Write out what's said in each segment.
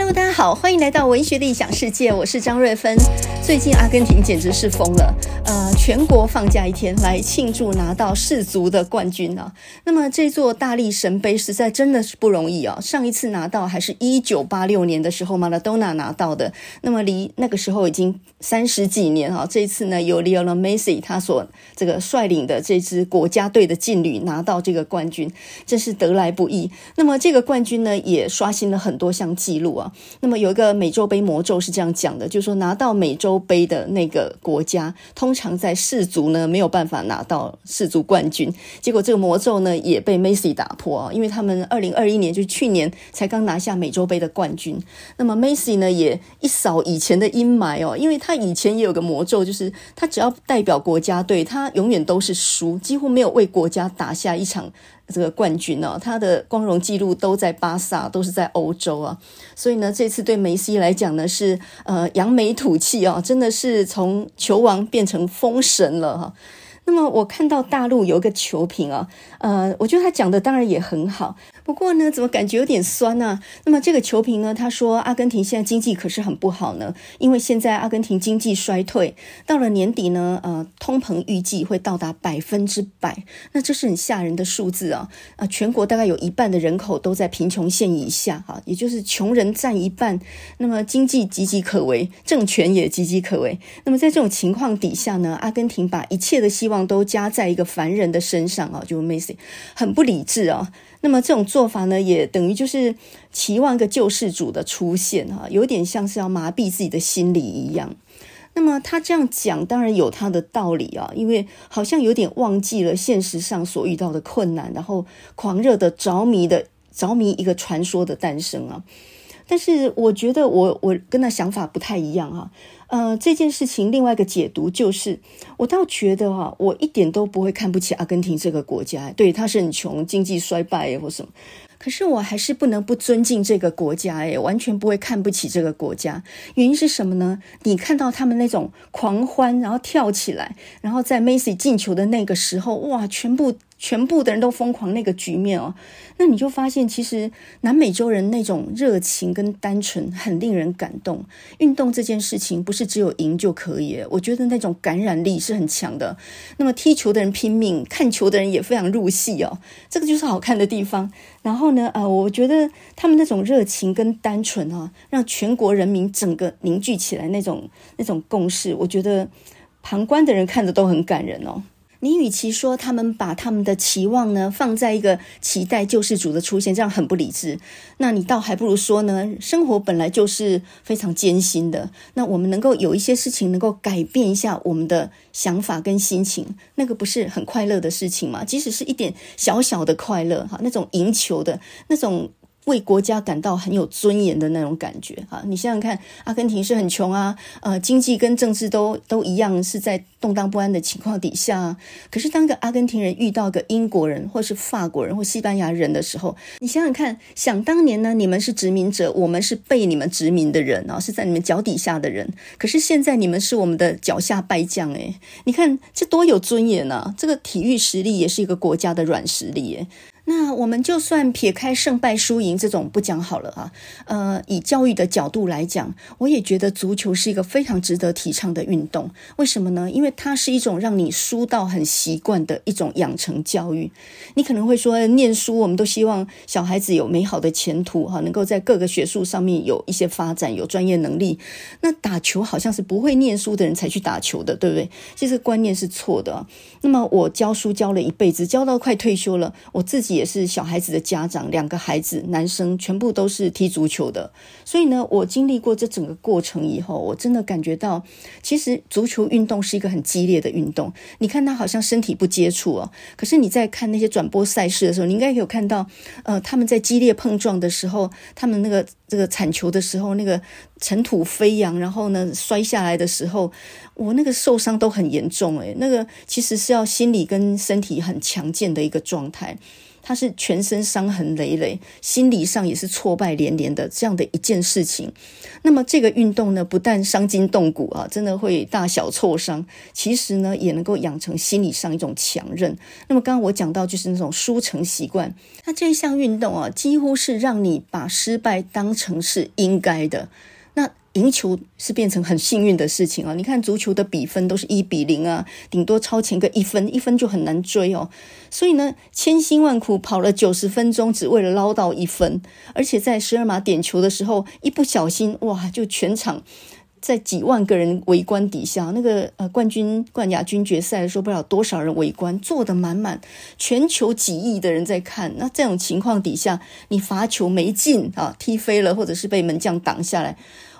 Hello，大家好，欢迎来到文学的异想世界，我是张瑞芬。最近阿根廷简直是疯了，呃，全国放假一天来庆祝拿到世足的冠军啊。那么这座大力神杯实在真的是不容易啊。上一次拿到还是一九八六年的时候，马拉多纳拿到的。那么离那个时候已经三十几年啊。这一次呢，由 Lionel Messi 他所这个率领的这支国家队的劲旅拿到这个冠军，真是得来不易。那么这个冠军呢，也刷新了很多项记录啊。那么有一个美洲杯魔咒是这样讲的，就是说拿到美洲杯的那个国家，通常在世足呢没有办法拿到世足冠军。结果这个魔咒呢也被梅西打破啊，因为他们二零二一年就是去年才刚拿下美洲杯的冠军。那么梅西呢也一扫以前的阴霾哦，因为他以前也有个魔咒，就是他只要代表国家队，他永远都是输，几乎没有为国家打下一场。这个冠军、哦，他的光荣记录都在巴萨，都是在欧洲啊，所以呢，这次对梅西来讲呢，是呃扬眉吐气哦，真的是从球王变成封神了哈。那么我看到大陆有一个球评啊，呃，我觉得他讲的当然也很好。不过呢，怎么感觉有点酸呢、啊？那么这个球评呢，他说阿根廷现在经济可是很不好呢，因为现在阿根廷经济衰退，到了年底呢，呃，通膨预计会到达百分之百，那这是很吓人的数字啊！啊，全国大概有一半的人口都在贫穷线以下，哈，也就是穷人占一半，那么经济岌岌可危，政权也岌岌可危。那么在这种情况底下呢，阿根廷把一切的希望都加在一个凡人的身上啊，就 Messi 很不理智啊。那么这种做法呢，也等于就是期望一个救世主的出现哈，有点像是要麻痹自己的心理一样。那么他这样讲，当然有他的道理啊，因为好像有点忘记了现实上所遇到的困难，然后狂热的着迷的着迷一个传说的诞生啊。但是我觉得我我跟他想法不太一样哈，呃，这件事情另外一个解读就是，我倒觉得哈，我一点都不会看不起阿根廷这个国家，对，他是很穷，经济衰败或什么。可是我还是不能不尊敬这个国家，诶，完全不会看不起这个国家。原因是什么呢？你看到他们那种狂欢，然后跳起来，然后在梅西进球的那个时候，哇，全部全部的人都疯狂那个局面哦，那你就发现其实南美洲人那种热情跟单纯很令人感动。运动这件事情不是只有赢就可以，我觉得那种感染力是很强的。那么踢球的人拼命，看球的人也非常入戏哦，这个就是好看的地方。然后呢，呃，我觉得他们那种热情跟单纯啊，让全国人民整个凝聚起来那种那种共识，我觉得旁观的人看着都很感人哦。你与其说他们把他们的期望呢放在一个期待救世主的出现，这样很不理智，那你倒还不如说呢，生活本来就是非常艰辛的。那我们能够有一些事情能够改变一下我们的想法跟心情，那个不是很快乐的事情吗？即使是一点小小的快乐，哈，那种赢球的那种。为国家感到很有尊严的那种感觉啊，你想想看，阿根廷是很穷啊，呃，经济跟政治都都一样是在动荡不安的情况底下。可是当个阿根廷人遇到个英国人，或是法国人，或西班牙人的时候，你想想看，想当年呢，你们是殖民者，我们是被你们殖民的人啊，是在你们脚底下的人。可是现在你们是我们的脚下败将，诶，你看这多有尊严啊！这个体育实力也是一个国家的软实力，诶。那我们就算撇开胜败输赢这种不讲好了啊，呃，以教育的角度来讲，我也觉得足球是一个非常值得提倡的运动。为什么呢？因为它是一种让你输到很习惯的一种养成教育。你可能会说，念书我们都希望小孩子有美好的前途哈，能够在各个学术上面有一些发展，有专业能力。那打球好像是不会念书的人才去打球的，对不对？其实观念是错的。那么我教书教了一辈子，教到快退休了，我自己。也是小孩子的家长，两个孩子，男生全部都是踢足球的，所以呢，我经历过这整个过程以后，我真的感觉到，其实足球运动是一个很激烈的运动。你看他好像身体不接触哦，可是你在看那些转播赛事的时候，你应该有看到，呃，他们在激烈碰撞的时候，他们那个这个铲球的时候，那个尘土飞扬，然后呢摔下来的时候，我那个受伤都很严重诶，那个其实是要心理跟身体很强健的一个状态。他是全身伤痕累累，心理上也是挫败连连的这样的一件事情。那么这个运动呢，不但伤筋动骨啊，真的会大小挫伤，其实呢，也能够养成心理上一种强韧。那么刚刚我讲到就是那种输成习惯，那这一项运动啊，几乎是让你把失败当成是应该的。那赢球是变成很幸运的事情啊！你看足球的比分都是一比零啊，顶多超前个一分，一分就很难追哦。所以呢，千辛万苦跑了九十分钟，只为了捞到一分，而且在十二码点球的时候，一不小心哇，就全场。在几万个人围观底下，那个呃冠军冠亚军决赛的时候，不知道多少人围观，坐得满满，全球几亿的人在看。那这种情况底下，你罚球没进啊，踢飞了，或者是被门将挡下来。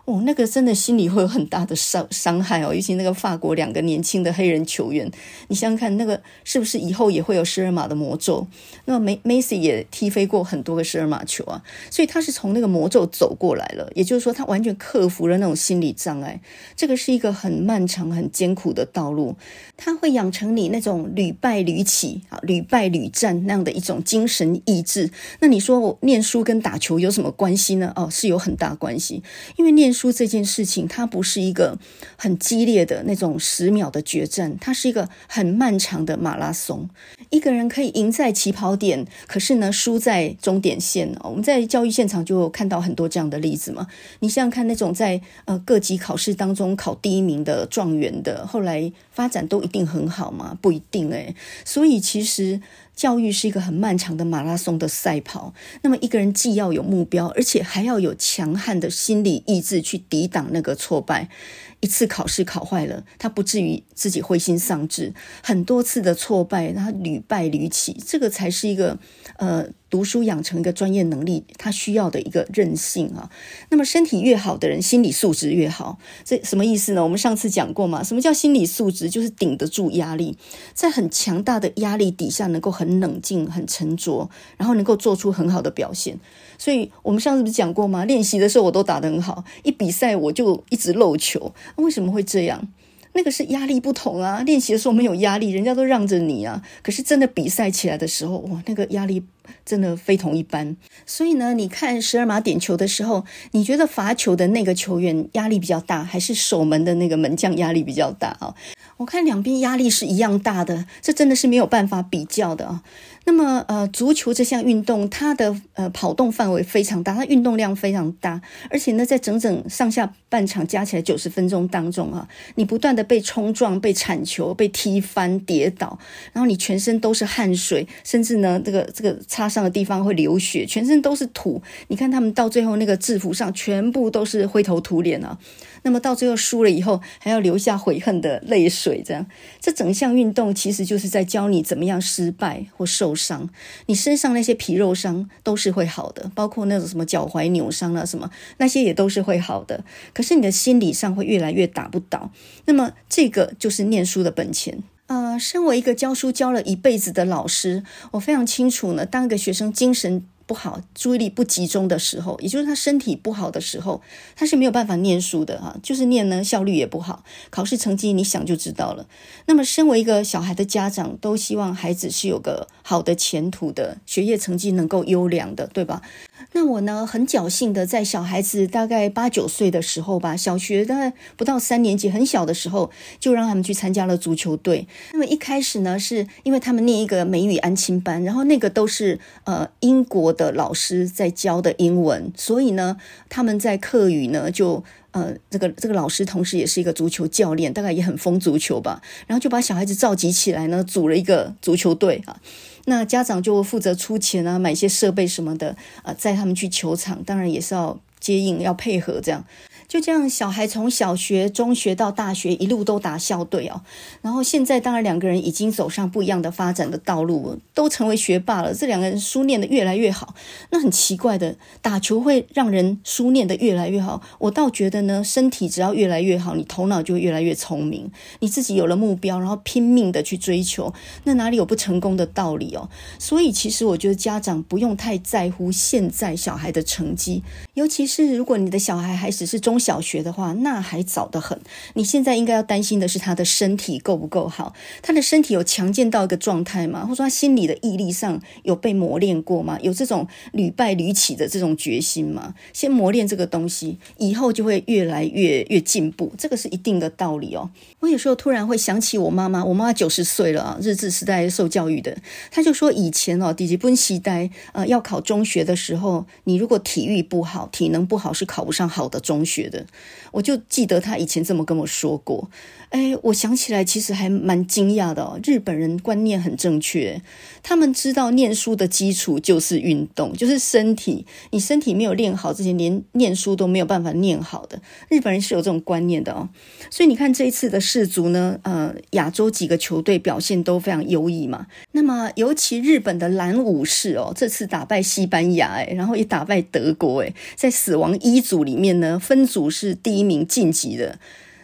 哦，那个真的心里会有很大的伤伤害哦，尤其那个法国两个年轻的黑人球员，你想想看，那个是不是以后也会有十二码的魔咒？那梅梅西也踢飞过很多个十二码球啊，所以他是从那个魔咒走过来了，也就是说，他完全克服了那种心理障碍。这个是一个很漫长、很艰苦的道路，他会养成你那种屡败屡起啊、屡败屡战那样的一种精神意志。那你说我念书跟打球有什么关系呢？哦，是有很大关系，因为念书书。这件事情，它不是一个很激烈的那种十秒的决战，它是一个很漫长的马拉松。一个人可以赢在起跑点，可是呢，输在终点线。我们在教育现场就看到很多这样的例子嘛。你想想看，那种在呃各级考试当中考第一名的状元的，后来发展都一定很好吗？不一定诶。所以其实。教育是一个很漫长的马拉松的赛跑，那么一个人既要有目标，而且还要有强悍的心理意志去抵挡那个挫败。一次考试考坏了，他不至于自己灰心丧志；很多次的挫败，他屡败屡起，这个才是一个呃。读书养成一个专业能力，他需要的一个韧性啊。那么身体越好的人，心理素质越好。这什么意思呢？我们上次讲过嘛。什么叫心理素质？就是顶得住压力，在很强大的压力底下，能够很冷静、很沉着，然后能够做出很好的表现。所以我们上次不是讲过吗？练习的时候我都打得很好，一比赛我就一直漏球。为什么会这样？那个是压力不同啊。练习的时候没有压力，人家都让着你啊。可是真的比赛起来的时候，哇，那个压力。真的非同一般，所以呢，你看十二码点球的时候，你觉得罚球的那个球员压力比较大，还是守门的那个门将压力比较大啊？我看两边压力是一样大的，这真的是没有办法比较的啊。那么，呃，足球这项运动，它的呃跑动范围非常大，它运动量非常大，而且呢，在整整上下半场加起来九十分钟当中啊，你不断的被冲撞、被铲球、被踢翻、跌倒，然后你全身都是汗水，甚至呢，这个这个擦伤的地方会流血，全身都是土。你看他们到最后那个制服上全部都是灰头土脸啊。那么到最后输了以后，还要留下悔恨的泪水，这样，这整项运动其实就是在教你怎么样失败或受伤。你身上那些皮肉伤都是会好的，包括那种什么脚踝扭伤啊什么，那些也都是会好的。可是你的心理上会越来越打不倒。那么这个就是念书的本钱。呃，身为一个教书教了一辈子的老师，我非常清楚呢，当一个学生精神。不好，注意力不集中的时候，也就是他身体不好的时候，他是没有办法念书的哈，就是念呢效率也不好，考试成绩你想就知道了。那么，身为一个小孩的家长，都希望孩子是有个好的前途的，学业成绩能够优良的，对吧？那我呢，很侥幸的在小孩子大概八九岁的时候吧，小学大概不到三年级，很小的时候，就让他们去参加了足球队。那么一开始呢，是因为他们念一个美语安亲班，然后那个都是呃英国的老师在教的英文，所以呢，他们在课余呢就呃这个这个老师同时也是一个足球教练，大概也很疯足球吧，然后就把小孩子召集起来呢，组了一个足球队啊。那家长就负责出钱啊，买一些设备什么的啊，载他们去球场，当然也是要接应，要配合这样。就这样，小孩从小学、中学到大学，一路都打校队哦。然后现在，当然两个人已经走上不一样的发展的道路，都成为学霸了。这两个人书念得越来越好。那很奇怪的，打球会让人书念得越来越好。我倒觉得呢，身体只要越来越好，你头脑就越来越聪明。你自己有了目标，然后拼命的去追求，那哪里有不成功的道理哦？所以，其实我觉得家长不用太在乎现在小孩的成绩，尤其是如果你的小孩还只是中。小学的话，那还早得很。你现在应该要担心的是他的身体够不够好，他的身体有强健到一个状态吗？或者说他心理的毅力上有被磨练过吗？有这种屡败屡起的这种决心吗？先磨练这个东西，以后就会越来越越进步，这个是一定的道理哦。我有时候突然会想起我妈妈，我妈妈九十岁了啊，日治时代受教育的，她就说以前哦，底基本时代呃要考中学的时候，你如果体育不好，体能不好是考不上好的中学的。我就记得他以前这么跟我说过。哎，我想起来，其实还蛮惊讶的哦。日本人观念很正确，他们知道念书的基础就是运动，就是身体。你身体没有练好，之前连念书都没有办法念好的。日本人是有这种观念的哦。所以你看这一次的世足呢，呃，亚洲几个球队表现都非常优异嘛。那么尤其日本的蓝武士哦，这次打败西班牙，哎，然后也打败德国，哎，在死亡一组里面呢，分组是第一名晋级的。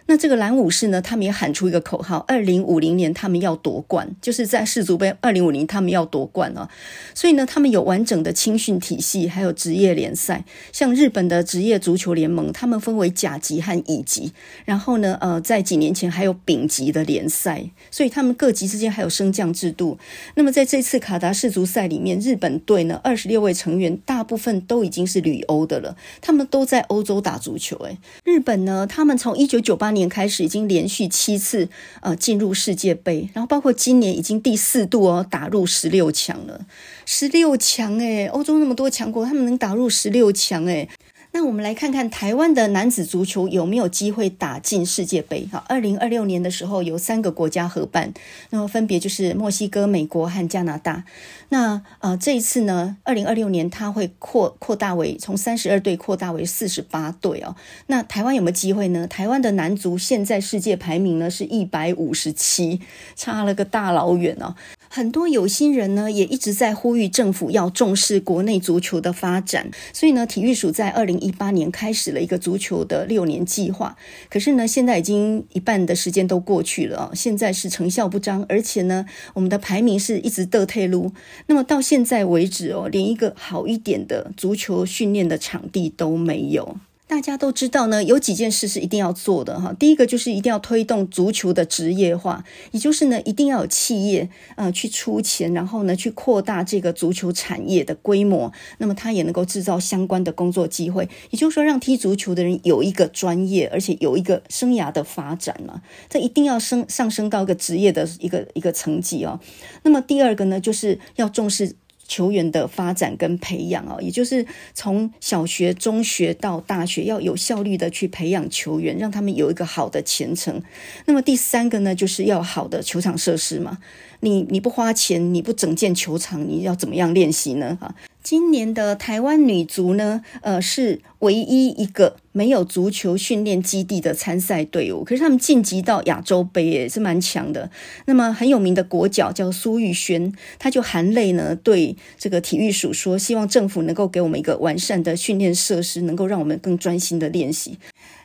那这个蓝武士呢，他们也喊出一个口号：二零五零年他们要夺冠，就是在世足杯二零五零他们要夺冠啊！所以呢，他们有完整的青训体系，还有职业联赛。像日本的职业足球联盟，他们分为甲级和乙级。然后呢，呃，在几年前还有丙级的联赛，所以他们各级之间还有升降制度。那么在这次卡达世足赛里面，日本队呢，二十六位成员大部分都已经是旅欧的了，他们都在欧洲打足球。诶，日本呢，他们从一九九八年开始已经连续七次呃进入世界杯，然后包括今年已经第四度哦打入十六强了，十六强诶，欧洲那么多强国，他们能打入十六强诶。那我们来看看台湾的男子足球有没有机会打进世界杯？哈，二零二六年的时候有三个国家合办，那么分别就是墨西哥、美国和加拿大。那呃这一次呢，二零二六年它会扩扩大为从三十二队扩大为四十八队哦。那台湾有没有机会呢？台湾的男足现在世界排名呢是一百五十七，差了个大老远哦。很多有心人呢也一直在呼吁政府要重视国内足球的发展，所以呢，体育署在二零一八年开始了一个足球的六年计划。可是呢，现在已经一半的时间都过去了，现在是成效不彰，而且呢，我们的排名是一直倒退噜。那么到现在为止哦，连一个好一点的足球训练的场地都没有。大家都知道呢，有几件事是一定要做的哈。第一个就是一定要推动足球的职业化，也就是呢，一定要有企业呃去出钱，然后呢去扩大这个足球产业的规模，那么它也能够制造相关的工作机会，也就是说让踢足球的人有一个专业，而且有一个生涯的发展嘛。这一定要升上升到一个职业的一个一个层级哦。那么第二个呢，就是要重视。球员的发展跟培养啊，也就是从小学、中学到大学，要有效率的去培养球员，让他们有一个好的前程。那么第三个呢，就是要好的球场设施嘛。你你不花钱，你不整建球场，你要怎么样练习呢？哈。今年的台湾女足呢，呃，是唯一一个没有足球训练基地的参赛队伍，可是他们晋级到亚洲杯也是蛮强的。那么很有名的国脚叫苏玉轩，他就含泪呢对这个体育署说，希望政府能够给我们一个完善的训练设施，能够让我们更专心的练习。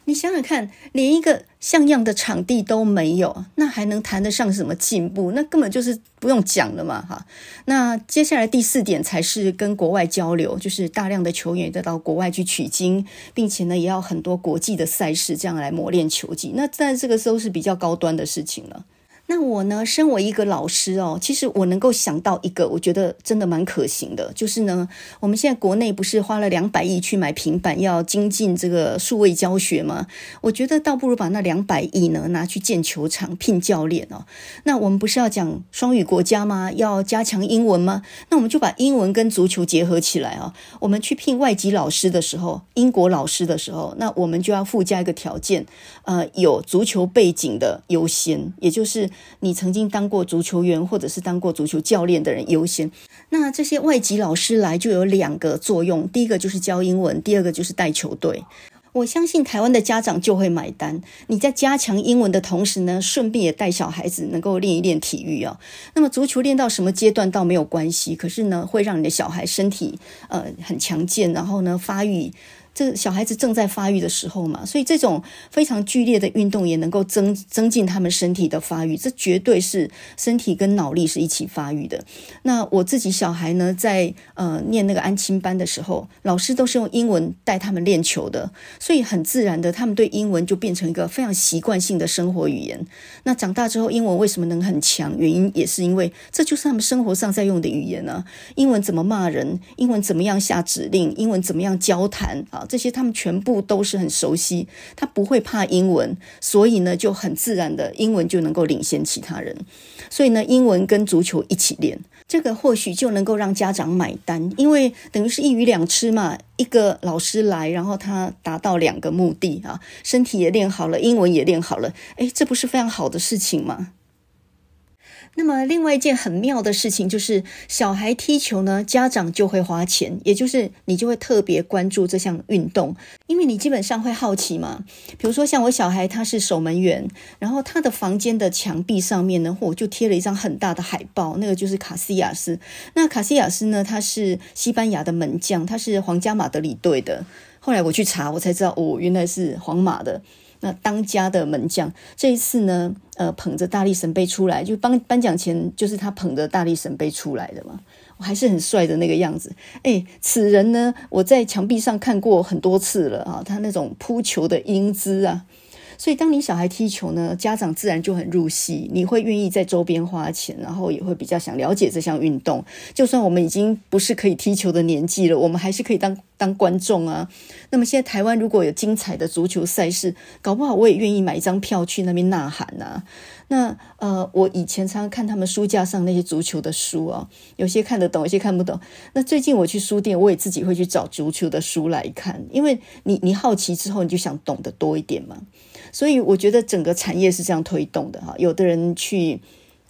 你想想看，连一个像样的场地都没有，那还能谈得上什么进步？那根本就是不用讲了嘛，哈。那接下来第四点才是跟国外交流，就是大量的球员得到国外去取经，并且呢，也要很多国际的赛事这样来磨练球技。那在这个时候是比较高端的事情了。那我呢，身为一个老师哦，其实我能够想到一个，我觉得真的蛮可行的，就是呢，我们现在国内不是花了两百亿去买平板，要精进这个数位教学吗？我觉得倒不如把那两百亿呢拿去建球场、聘教练哦。那我们不是要讲双语国家吗？要加强英文吗？那我们就把英文跟足球结合起来啊。我们去聘外籍老师的时候，英国老师的时候，那我们就要附加一个条件，呃，有足球背景的优先，也就是。你曾经当过足球员或者是当过足球教练的人优先。那这些外籍老师来就有两个作用，第一个就是教英文，第二个就是带球队。我相信台湾的家长就会买单。你在加强英文的同时呢，顺便也带小孩子能够练一练体育啊。那么足球练到什么阶段倒没有关系，可是呢，会让你的小孩身体呃很强健，然后呢发育。这小孩子正在发育的时候嘛，所以这种非常剧烈的运动也能够增增进他们身体的发育，这绝对是身体跟脑力是一起发育的。那我自己小孩呢，在呃念那个安亲班的时候，老师都是用英文带他们练球的，所以很自然的，他们对英文就变成一个非常习惯性的生活语言。那长大之后，英文为什么能很强？原因也是因为这就是他们生活上在用的语言呢、啊。英文怎么骂人？英文怎么样下指令？英文怎么样交谈啊？这些他们全部都是很熟悉，他不会怕英文，所以呢就很自然的英文就能够领先其他人。所以呢，英文跟足球一起练，这个或许就能够让家长买单，因为等于是一鱼两吃嘛。一个老师来，然后他达到两个目的啊，身体也练好了，英文也练好了，诶，这不是非常好的事情吗？那么，另外一件很妙的事情就是，小孩踢球呢，家长就会花钱，也就是你就会特别关注这项运动，因为你基本上会好奇嘛。比如说，像我小孩他是守门员，然后他的房间的墙壁上面呢，我就贴了一张很大的海报，那个就是卡西亚斯。那卡西亚斯呢，他是西班牙的门将，他是皇家马德里队的。后来我去查，我才知道，哦，原来是皇马的。那当家的门将这一次呢，呃，捧着大力神杯出来，就颁颁奖前就是他捧着大力神杯出来的嘛，我还是很帅的那个样子。哎，此人呢，我在墙壁上看过很多次了啊，他那种扑球的英姿啊。所以，当你小孩踢球呢，家长自然就很入戏，你会愿意在周边花钱，然后也会比较想了解这项运动。就算我们已经不是可以踢球的年纪了，我们还是可以当当观众啊。那么现在台湾如果有精彩的足球赛事，搞不好我也愿意买一张票去那边呐喊啊。那呃，我以前常常看他们书架上那些足球的书啊，有些看得懂，有些看不懂。那最近我去书店，我也自己会去找足球的书来看，因为你你好奇之后，你就想懂得多一点嘛。所以我觉得整个产业是这样推动的哈，有的人去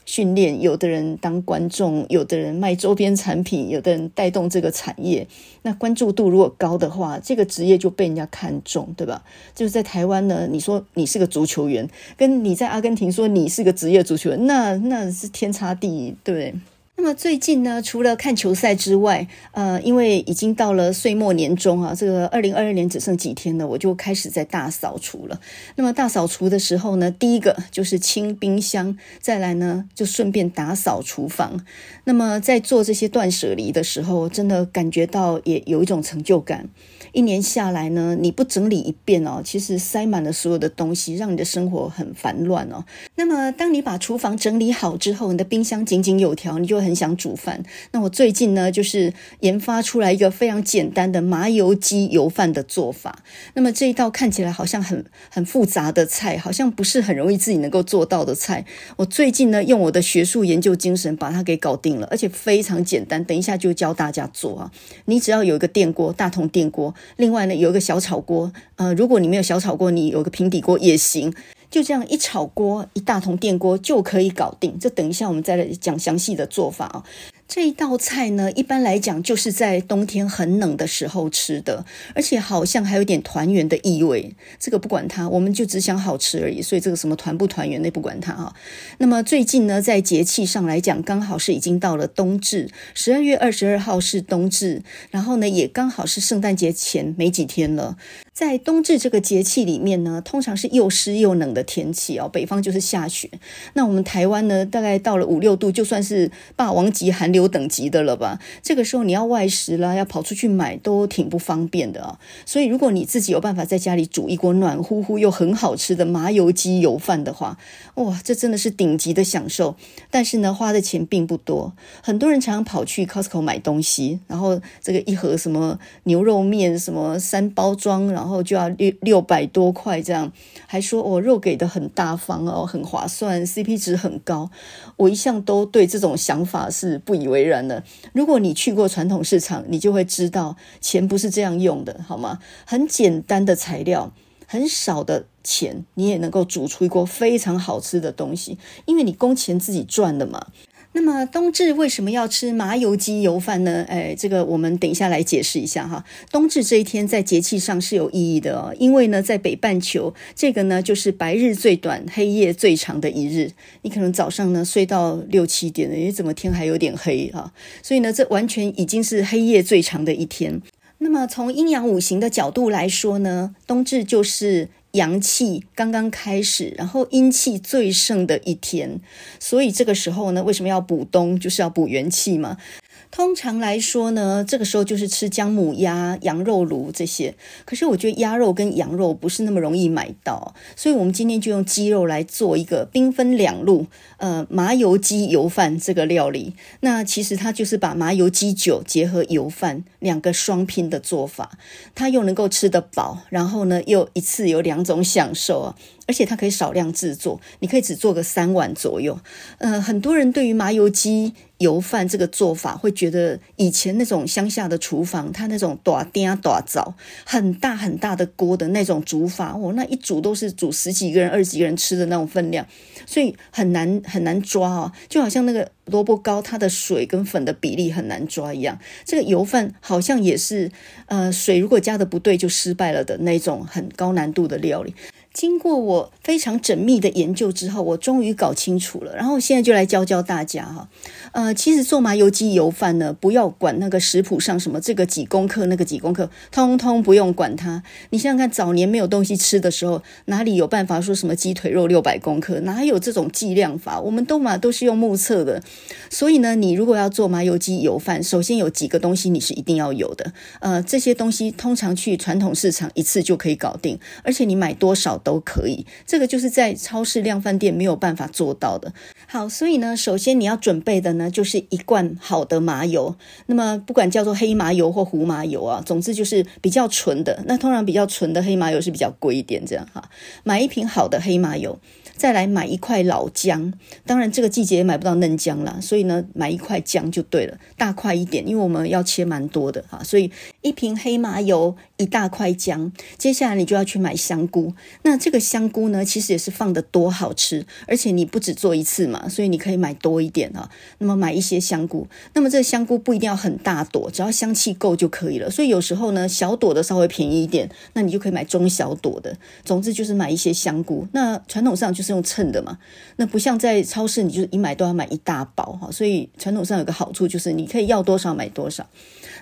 训练，有的人当观众，有的人卖周边产品，有的人带动这个产业。那关注度如果高的话，这个职业就被人家看中，对吧？就是在台湾呢，你说你是个足球员，跟你在阿根廷说你是个职业足球员，那那是天差地，对？那么最近呢，除了看球赛之外，呃，因为已经到了岁末年终啊，这个二零二二年只剩几天了，我就开始在大扫除了。那么大扫除的时候呢，第一个就是清冰箱，再来呢就顺便打扫厨房。那么在做这些断舍离的时候，真的感觉到也有一种成就感。一年下来呢，你不整理一遍哦，其实塞满了所有的东西，让你的生活很烦乱哦。那么，当你把厨房整理好之后，你的冰箱井井有条，你就很想煮饭。那我最近呢，就是研发出来一个非常简单的麻油鸡油饭的做法。那么这一道看起来好像很很复杂的菜，好像不是很容易自己能够做到的菜。我最近呢，用我的学术研究精神把它给搞定了，而且非常简单。等一下就教大家做啊，你只要有一个电锅，大铜电锅。另外呢，有一个小炒锅，呃，如果你没有小炒锅，你有个平底锅也行。就这样一炒锅，一大桶电锅就可以搞定。这等一下我们再来讲详细的做法啊。这一道菜呢，一般来讲就是在冬天很冷的时候吃的，而且好像还有点团圆的意味。这个不管它，我们就只想好吃而已。所以这个什么团不团圆，那不管它啊。那么最近呢，在节气上来讲，刚好是已经到了冬至，十二月二十二号是冬至，然后呢，也刚好是圣诞节前没几天了。在冬至这个节气里面呢，通常是又湿又冷的天气哦。北方就是下雪，那我们台湾呢，大概到了五六度，就算是霸王级寒流等级的了吧。这个时候你要外食啦，要跑出去买都挺不方便的啊。所以如果你自己有办法在家里煮一锅暖乎乎又很好吃的麻油鸡油饭的话，哇，这真的是顶级的享受。但是呢，花的钱并不多。很多人常常跑去 Costco 买东西，然后这个一盒什么牛肉面，什么三包装，然后。然后就要六六百多块这样，还说我、肉给的很大方哦，很划算，CP 值很高。我一向都对这种想法是不以为然的。如果你去过传统市场，你就会知道钱不是这样用的，好吗？很简单的材料，很少的钱，你也能够煮出一锅非常好吃的东西，因为你工钱自己赚的嘛。那么冬至为什么要吃麻油鸡油饭呢？哎，这个我们等一下来解释一下哈。冬至这一天在节气上是有意义的哦，因为呢，在北半球，这个呢就是白日最短、黑夜最长的一日。你可能早上呢睡到六七点了，诶，怎么天还有点黑哈？所以呢，这完全已经是黑夜最长的一天。那么从阴阳五行的角度来说呢，冬至就是。阳气刚刚开始，然后阴气最盛的一天，所以这个时候呢，为什么要补冬？就是要补元气嘛。通常来说呢，这个时候就是吃姜母鸭、羊肉炉这些。可是我觉得鸭肉跟羊肉不是那么容易买到，所以我们今天就用鸡肉来做一个兵分两路，呃，麻油鸡油饭这个料理。那其实它就是把麻油鸡酒结合油饭两个双拼的做法，它又能够吃得饱，然后呢又一次有两种享受啊。而且它可以少量制作，你可以只做个三碗左右。呃，很多人对于麻油鸡油饭这个做法，会觉得以前那种乡下的厨房，它那种大鼎大灶很大很大的锅的那种煮法，哦，那一煮都是煮十几个人、二十几个人吃的那种分量，所以很难很难抓哦，就好像那个萝卜糕，它的水跟粉的比例很难抓一样。这个油饭好像也是，呃，水如果加的不对就失败了的那种很高难度的料理。经过我非常缜密的研究之后，我终于搞清楚了。然后现在就来教教大家哈。呃，其实做麻油鸡油饭呢，不要管那个食谱上什么这个几公克那个几公克，通通不用管它。你想想看，早年没有东西吃的时候，哪里有办法说什么鸡腿肉六百公克？哪有这种计量法？我们都嘛都是用目测的。所以呢，你如果要做麻油鸡油饭，首先有几个东西你是一定要有的。呃，这些东西通常去传统市场一次就可以搞定，而且你买多少都可以，这个就是在超市量贩店没有办法做到的。好，所以呢，首先你要准备的呢，就是一罐好的麻油。那么不管叫做黑麻油或胡麻油啊，总之就是比较纯的。那通常比较纯的黑麻油是比较贵一点，这样哈。买一瓶好的黑麻油。再来买一块老姜，当然这个季节也买不到嫩姜啦，所以呢，买一块姜就对了，大块一点，因为我们要切蛮多的哈，所以一瓶黑麻油，一大块姜。接下来你就要去买香菇，那这个香菇呢，其实也是放得多好吃，而且你不只做一次嘛，所以你可以买多一点啊。那么买一些香菇，那么这个香菇不一定要很大朵，只要香气够就可以了。所以有时候呢，小朵的稍微便宜一点，那你就可以买中小朵的。总之就是买一些香菇。那传统上就是。用称的嘛，那不像在超市，你就是一买都要买一大包哈，所以传统上有个好处就是你可以要多少买多少。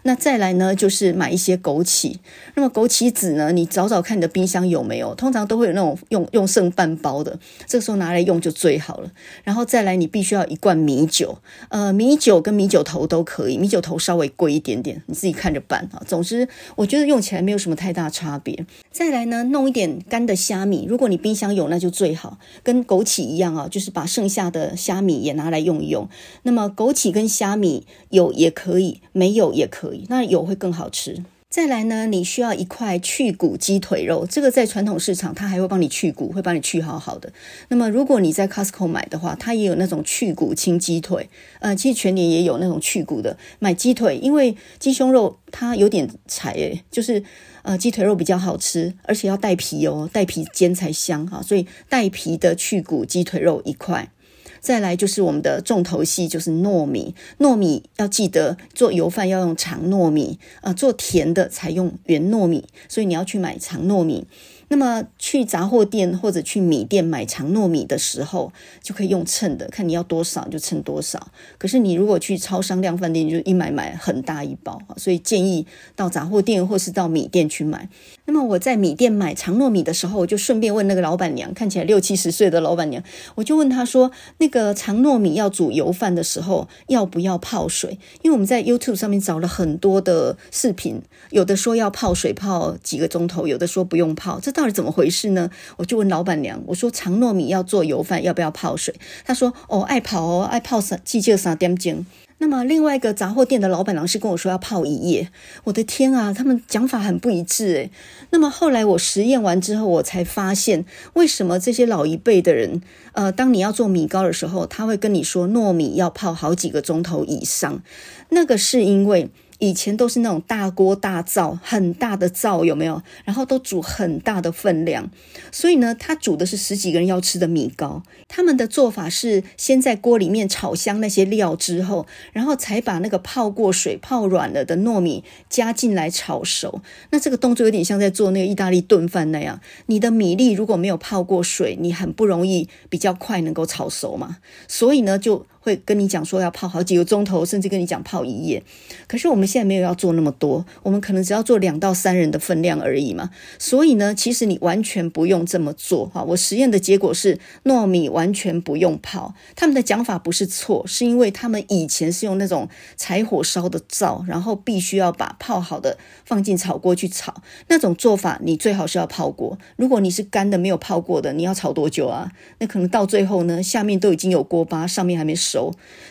那再来呢，就是买一些枸杞。那么枸杞子呢，你找找看你的冰箱有没有，通常都会有那种用用剩半包的，这个时候拿来用就最好了。然后再来，你必须要一罐米酒，呃，米酒跟米酒头都可以，米酒头稍微贵一点点，你自己看着办啊。总之，我觉得用起来没有什么太大差别。再来呢，弄一点干的虾米，如果你冰箱有，那就最好。跟枸杞一样啊，就是把剩下的虾米也拿来用一用。那么枸杞跟虾米有也可以，没有也可以。那有会更好吃。再来呢，你需要一块去骨鸡腿肉，这个在传统市场它还会帮你去骨，会帮你去好好的。那么如果你在 Costco 买的话，它也有那种去骨清鸡腿。呃，其实全年也有那种去骨的。买鸡腿，因为鸡胸肉它有点柴诶，就是呃鸡腿肉比较好吃，而且要带皮哦，带皮煎才香哈。所以带皮的去骨鸡腿肉一块。再来就是我们的重头戏，就是糯米。糯米要记得做油饭要用长糯米，啊，做甜的才用圆糯米，所以你要去买长糯米。那么去杂货店或者去米店买长糯米的时候，就可以用称的，看你要多少就称多少。可是你如果去超商量贩店，就一买买很大一包，所以建议到杂货店或是到米店去买。那么我在米店买长糯米的时候，我就顺便问那个老板娘，看起来六七十岁的老板娘，我就问她说，那个长糯米要煮油饭的时候要不要泡水？因为我们在 YouTube 上面找了很多的视频，有的说要泡水泡几个钟头，有的说不用泡，这到底怎么回事呢？我就问老板娘，我说长糯米要做油饭要不要泡水？她说哦，爱泡哦，爱泡三，记就三点钟。那么另外一个杂货店的老板娘是跟我说要泡一夜，我的天啊，他们讲法很不一致诶。那么后来我实验完之后，我才发现为什么这些老一辈的人，呃，当你要做米糕的时候，他会跟你说糯米要泡好几个钟头以上，那个是因为。以前都是那种大锅大灶，很大的灶有没有？然后都煮很大的分量，所以呢，他煮的是十几个人要吃的米糕。他们的做法是先在锅里面炒香那些料之后，然后才把那个泡过水、泡软了的糯米加进来炒熟。那这个动作有点像在做那个意大利炖饭那样。你的米粒如果没有泡过水，你很不容易比较快能够炒熟嘛。所以呢，就。会跟你讲说要泡好几个钟头，甚至跟你讲泡一夜。可是我们现在没有要做那么多，我们可能只要做两到三人的分量而已嘛。所以呢，其实你完全不用这么做哈。我实验的结果是糯米完全不用泡。他们的讲法不是错，是因为他们以前是用那种柴火烧的灶，然后必须要把泡好的放进炒锅去炒。那种做法，你最好是要泡过。如果你是干的没有泡过的，你要炒多久啊？那可能到最后呢，下面都已经有锅巴，上面还没熟，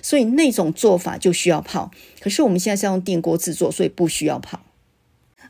所以那种做法就需要泡。可是我们现在是用电锅制作，所以不需要泡。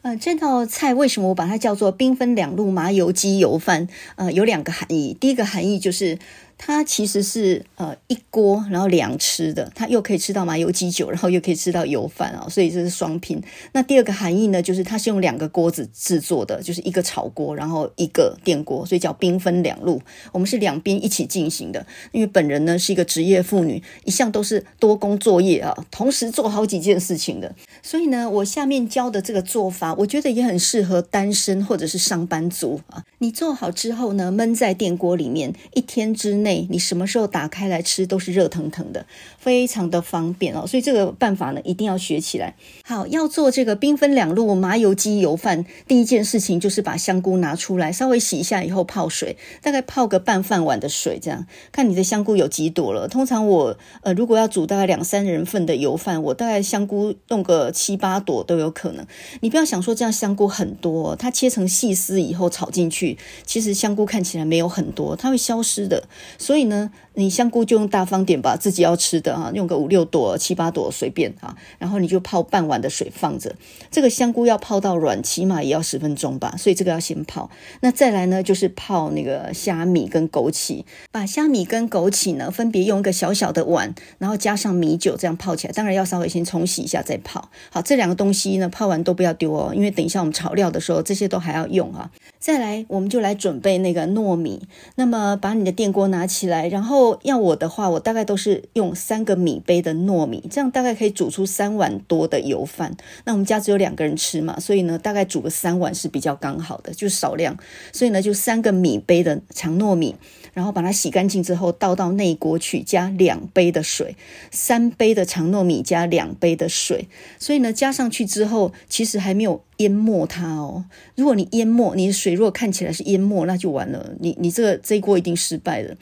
呃，这道菜为什么我把它叫做兵分两路麻油鸡油饭？呃，有两个含义。第一个含义就是。它其实是呃一锅，然后两吃的，它又可以吃到麻油鸡酒，然后又可以吃到油饭啊，所以这是双拼。那第二个含义呢，就是它是用两个锅子制作的，就是一个炒锅，然后一个电锅，所以叫兵分两路。我们是两边一起进行的，因为本人呢是一个职业妇女，一向都是多工作业啊，同时做好几件事情的。所以呢，我下面教的这个做法，我觉得也很适合单身或者是上班族啊。你做好之后呢，焖在电锅里面，一天之内。你什么时候打开来吃都是热腾腾的，非常的方便哦。所以这个办法呢，一定要学起来。好，要做这个兵分两路麻油鸡油饭，第一件事情就是把香菇拿出来，稍微洗一下以后泡水，大概泡个半饭碗的水，这样看你的香菇有几朵了。通常我呃如果要煮大概两三人份的油饭，我大概香菇弄个七八朵都有可能。你不要想说这样香菇很多，它切成细丝以后炒进去，其实香菇看起来没有很多，它会消失的。所以呢，你香菇就用大方点吧，自己要吃的啊，用个五六朵、七八朵随便啊。然后你就泡半碗的水放着，这个香菇要泡到软，起码也要十分钟吧。所以这个要先泡。那再来呢，就是泡那个虾米跟枸杞，把虾米跟枸杞呢分别用一个小小的碗，然后加上米酒这样泡起来。当然要稍微先冲洗一下再泡。好，这两个东西呢泡完都不要丢哦，因为等一下我们炒料的时候这些都还要用啊。再来，我们就来准备那个糯米。那么把你的电锅拿起来，然后要我的话，我大概都是用三个米杯的糯米，这样大概可以煮出三碗多的油饭。那我们家只有两个人吃嘛，所以呢，大概煮个三碗是比较刚好的，就少量。所以呢，就三个米杯的长糯米，然后把它洗干净之后倒到内锅去，加两杯的水，三杯的长糯米加两杯的水。所以呢，加上去之后，其实还没有。淹没它哦！如果你淹没你的水，如果看起来是淹没，那就完了。你你这个这一锅一定失败了，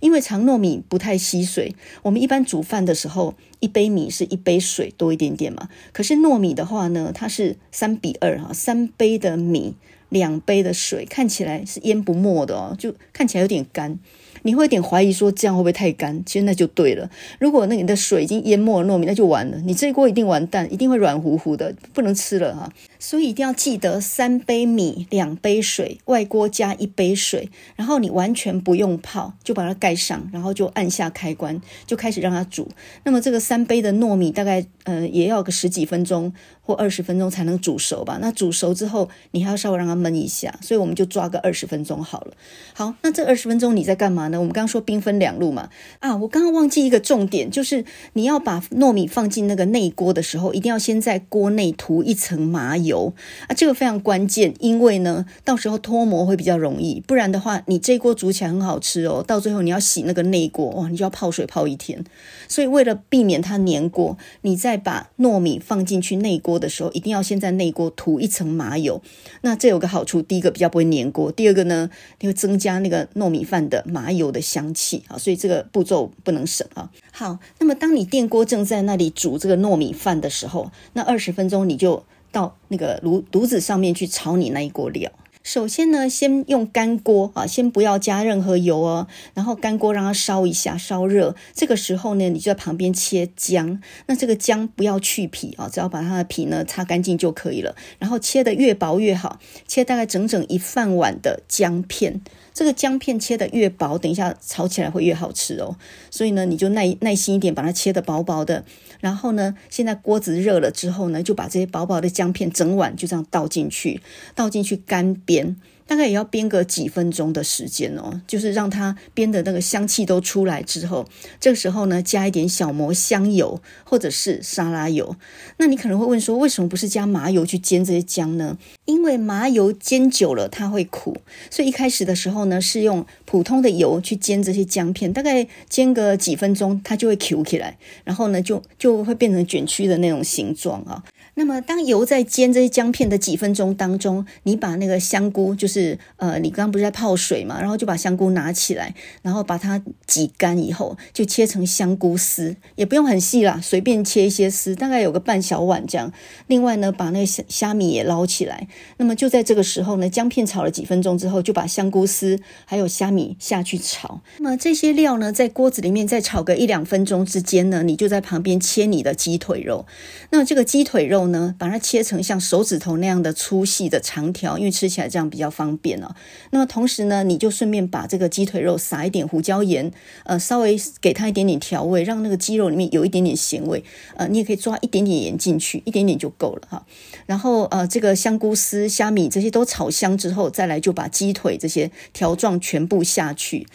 因为长糯米不太吸水。我们一般煮饭的时候，一杯米是一杯水多一点点嘛。可是糯米的话呢，它是三比二哈，三杯的米，两杯的水，看起来是淹不没的哦，就看起来有点干。你会有点怀疑说，这样会不会太干？其实那就对了。如果那你的水已经淹没了糯米，那就完了。你这一锅一定完蛋，一定会软乎乎的，不能吃了哈。所以一定要记得三杯米两杯水，外锅加一杯水，然后你完全不用泡，就把它盖上，然后就按下开关，就开始让它煮。那么这个三杯的糯米大概呃也要个十几分钟或二十分钟才能煮熟吧？那煮熟之后，你还要稍微让它焖一下，所以我们就抓个二十分钟好了。好，那这二十分钟你在干嘛呢？我们刚刚说兵分两路嘛，啊，我刚刚忘记一个重点，就是你要把糯米放进那个内锅的时候，一定要先在锅内涂一层麻油油啊，这个非常关键，因为呢，到时候脱模会比较容易，不然的话，你这锅煮起来很好吃哦，到最后你要洗那个内锅，哇，你就要泡水泡一天，所以为了避免它粘锅，你再把糯米放进去内锅的时候，一定要先在内锅涂一层麻油，那这有个好处，第一个比较不会粘锅，第二个呢，你会增加那个糯米饭的麻。油的香气啊，所以这个步骤不能省啊。好，那么当你电锅正在那里煮这个糯米饭的时候，那二十分钟你就到那个炉炉子上面去炒你那一锅料。首先呢，先用干锅啊，先不要加任何油哦，然后干锅让它烧一下，烧热。这个时候呢，你就在旁边切姜，那这个姜不要去皮啊，只要把它的皮呢擦干净就可以了。然后切得越薄越好，切大概整整一饭碗的姜片。这个姜片切的越薄，等一下炒起来会越好吃哦。所以呢，你就耐耐心一点，把它切的薄薄的。然后呢，现在锅子热了之后呢，就把这些薄薄的姜片整碗就这样倒进去，倒进去干煸。大概也要煸个几分钟的时间哦，就是让它煸的那个香气都出来之后，这个时候呢，加一点小磨香油或者是沙拉油。那你可能会问说，为什么不是加麻油去煎这些姜呢？因为麻油煎久了它会苦，所以一开始的时候呢，是用普通的油去煎这些姜片，大概煎个几分钟，它就会 Q 起来，然后呢，就就会变成卷曲的那种形状啊。那么，当油在煎这些姜片的几分钟当中，你把那个香菇，就是呃，你刚刚不是在泡水嘛，然后就把香菇拿起来，然后把它挤干以后，就切成香菇丝，也不用很细啦，随便切一些丝，大概有个半小碗这样。另外呢，把那个虾虾米也捞起来。那么就在这个时候呢，姜片炒了几分钟之后，就把香菇丝还有虾米下去炒。那么这些料呢，在锅子里面再炒个一两分钟之间呢，你就在旁边切你的鸡腿肉。那这个鸡腿肉。呢，把它切成像手指头那样的粗细的长条，因为吃起来这样比较方便哦。那么同时呢，你就顺便把这个鸡腿肉撒一点胡椒盐，呃，稍微给它一点点调味，让那个鸡肉里面有一点点咸味。呃，你也可以抓一点点盐进去，一点点就够了哈。然后呃，这个香菇丝、虾米这些都炒香之后，再来就把鸡腿这些条状全部下去。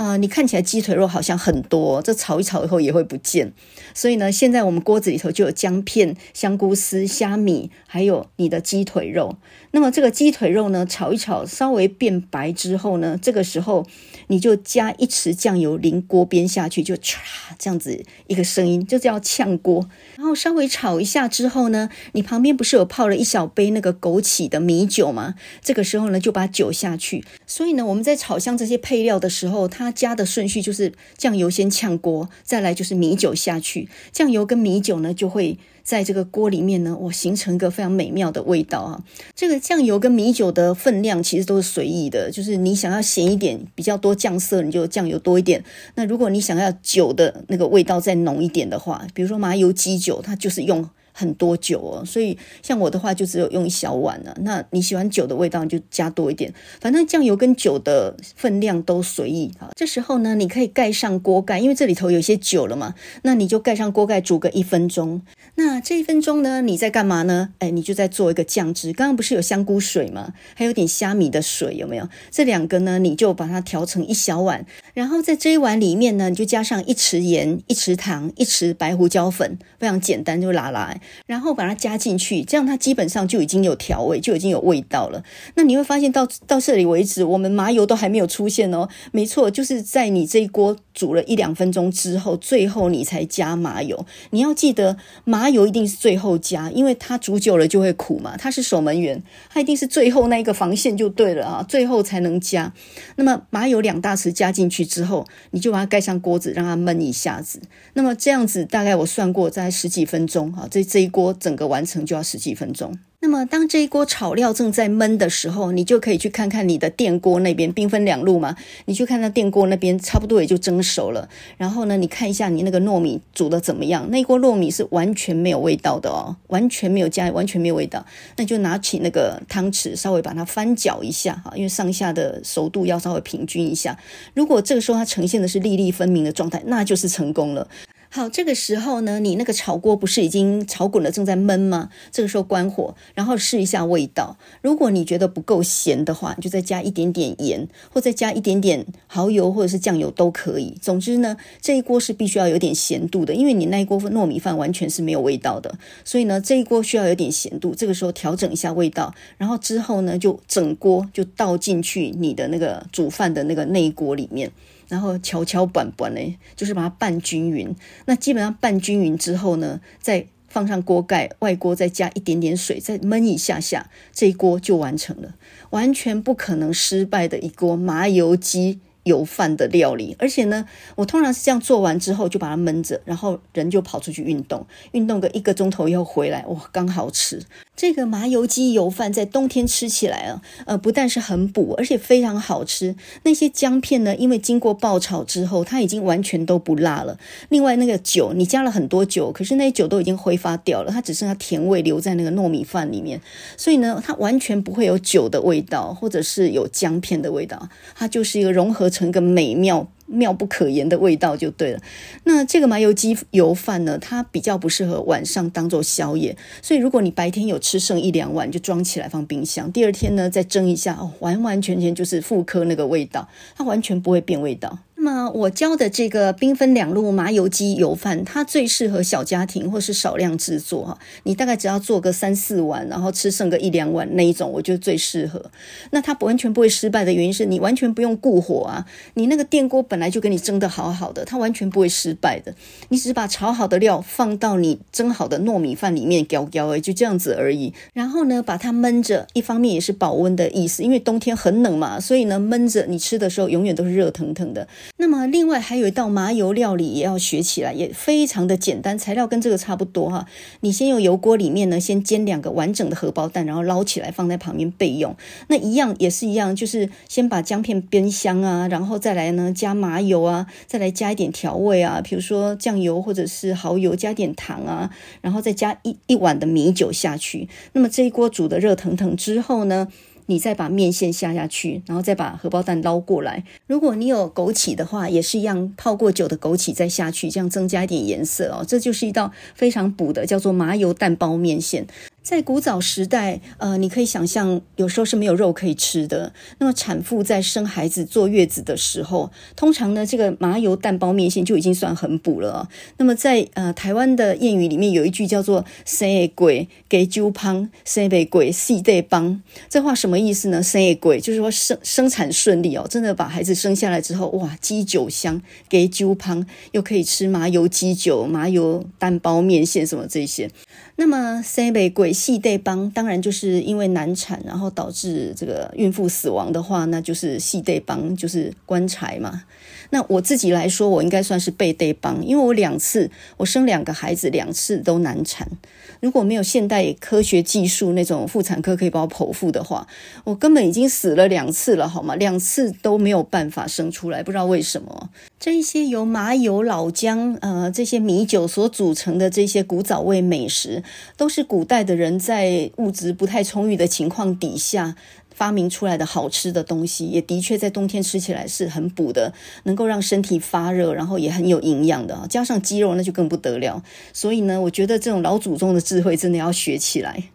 啊，你看起来鸡腿肉好像很多，这炒一炒以后也会不见。所以呢，现在我们锅子里头就有姜片、香菇丝、虾米，还有你的鸡腿肉。那么这个鸡腿肉呢，炒一炒，稍微变白之后呢，这个时候你就加一匙酱油淋锅边下去，就唰这样子一个声音，就叫呛锅。然后稍微炒一下之后呢，你旁边不是有泡了一小杯那个枸杞的米酒吗？这个时候呢，就把酒下去。所以呢，我们在炒香这些配料的时候，它加的顺序就是酱油先呛锅，再来就是米酒下去。酱油跟米酒呢，就会。在这个锅里面呢，我形成一个非常美妙的味道啊！这个酱油跟米酒的分量其实都是随意的，就是你想要咸一点，比较多酱色，你就酱油多一点。那如果你想要酒的那个味道再浓一点的话，比如说麻油鸡酒，它就是用。很多酒哦，所以像我的话就只有用一小碗了。那你喜欢酒的味道，你就加多一点。反正酱油跟酒的分量都随意啊。这时候呢，你可以盖上锅盖，因为这里头有些酒了嘛。那你就盖上锅盖煮个一分钟。那这一分钟呢，你在干嘛呢？哎，你就在做一个酱汁。刚刚不是有香菇水吗？还有点虾米的水，有没有？这两个呢，你就把它调成一小碗。然后在这一碗里面呢，你就加上一匙盐、一匙糖、一匙白胡椒粉，非常简单，就拉拉。然后把它加进去，这样它基本上就已经有调味，就已经有味道了。那你会发现到到这里为止，我们麻油都还没有出现哦。没错，就是在你这一锅煮了一两分钟之后，最后你才加麻油。你要记得，麻油一定是最后加，因为它煮久了就会苦嘛。它是守门员，它一定是最后那一个防线就对了啊，最后才能加。那么麻油两大匙加进去之后，你就把它盖上锅子，让它焖一下子。那么这样子大概我算过，在十几分钟啊，这这一锅整个完成就要十几分钟。那么，当这一锅炒料正在焖的时候，你就可以去看看你的电锅那边，兵分两路嘛。你去看它电锅那边，差不多也就蒸熟了。然后呢，你看一下你那个糯米煮的怎么样？那锅糯米是完全没有味道的哦，完全没有加，完全没有味道。那就拿起那个汤匙，稍微把它翻搅一下哈，因为上下的熟度要稍微平均一下。如果这个时候它呈现的是粒粒分明的状态，那就是成功了。好，这个时候呢，你那个炒锅不是已经炒滚了，正在焖吗？这个时候关火，然后试一下味道。如果你觉得不够咸的话，你就再加一点点盐，或再加一点点蚝油或者是酱油都可以。总之呢，这一锅是必须要有点咸度的，因为你那一锅糯米饭完全是没有味道的，所以呢，这一锅需要有点咸度。这个时候调整一下味道，然后之后呢，就整锅就倒进去你的那个煮饭的那个内锅里面。然后敲敲板板呢，就是把它拌均匀。那基本上拌均匀之后呢，再放上锅盖，外锅再加一点点水，再焖一下下，这一锅就完成了，完全不可能失败的一锅麻油鸡油饭的料理。而且呢，我通常是这样做完之后就把它焖着，然后人就跑出去运动，运动个一个钟头以后回来，哇，刚好吃。这个麻油鸡油饭在冬天吃起来啊，呃，不但是很补，而且非常好吃。那些姜片呢，因为经过爆炒之后，它已经完全都不辣了。另外那个酒，你加了很多酒，可是那些酒都已经挥发掉了，它只剩下甜味留在那个糯米饭里面。所以呢，它完全不会有酒的味道，或者是有姜片的味道，它就是一个融合成。成个美妙。妙不可言的味道就对了。那这个麻油鸡油饭呢，它比较不适合晚上当做宵夜，所以如果你白天有吃剩一两碗，就装起来放冰箱，第二天呢再蒸一下，哦，完完全全就是复刻那个味道，它完全不会变味道。那么我教的这个兵分两路麻油鸡油饭，它最适合小家庭或是少量制作哈。你大概只要做个三四碗，然后吃剩个一两碗那一种，我觉得最适合。那它完全不会失败的原因是你完全不用顾火啊，你那个电锅本来就给你蒸得好好的，它完全不会失败的。你只把炒好的料放到你蒸好的糯米饭里面，搅搅哎，就这样子而已。然后呢，把它焖着，一方面也是保温的意思，因为冬天很冷嘛，所以呢焖着你吃的时候永远都是热腾腾的。那么，另外还有一道麻油料理也要学起来，也非常的简单，材料跟这个差不多哈。你先用油锅里面呢，先煎两个完整的荷包蛋，然后捞起来放在旁边备用。那一样也是一样，就是先把姜片煸香啊，然后再来呢加麻油啊，再来加一点调味啊，比如说酱油或者是蚝油，加点糖啊，然后再加一一碗的米酒下去。那么这一锅煮的热腾腾之后呢，你再把面线下下去，然后再把荷包蛋捞过来。如果你有枸杞的话，也是一样，泡过酒的枸杞再下去，这样增加一点颜色哦。这就是一道非常补的，叫做麻油蛋包面线。在古早时代，呃，你可以想象，有时候是没有肉可以吃的。那么产妇在生孩子坐月子的时候，通常呢，这个麻油蛋包面线就已经算很补了。那么在呃台湾的谚语里面有一句叫做“生的贵给酒香，生的贵四块帮”。这话什么意思呢？“生的贵”就是说生生产顺利哦，真的把孩子生下来之后，哇，鸡酒香，给酒香，又可以吃麻油鸡酒、麻油蛋包面线什么这些。那么西北鬼系队帮，当然就是因为难产，然后导致这个孕妇死亡的话，那就是系对帮，就是棺材嘛。那我自己来说，我应该算是八块帮，因为我两次我生两个孩子，两次都难产。如果没有现代科学技术那种妇产科可以帮我剖腹的话，我根本已经死了两次了，好吗？两次都没有办法生出来，不知道为什么。这一些由麻油、老姜、呃这些米酒所组成的这些古早味美食，都是古代的人在物质不太充裕的情况底下发明出来的好吃的东西，也的确在冬天吃起来是很补的，能够让身体发热，然后也很有营养的。加上鸡肉，那就更不得了。所以呢，我觉得这种老祖宗的智慧真的要学起来。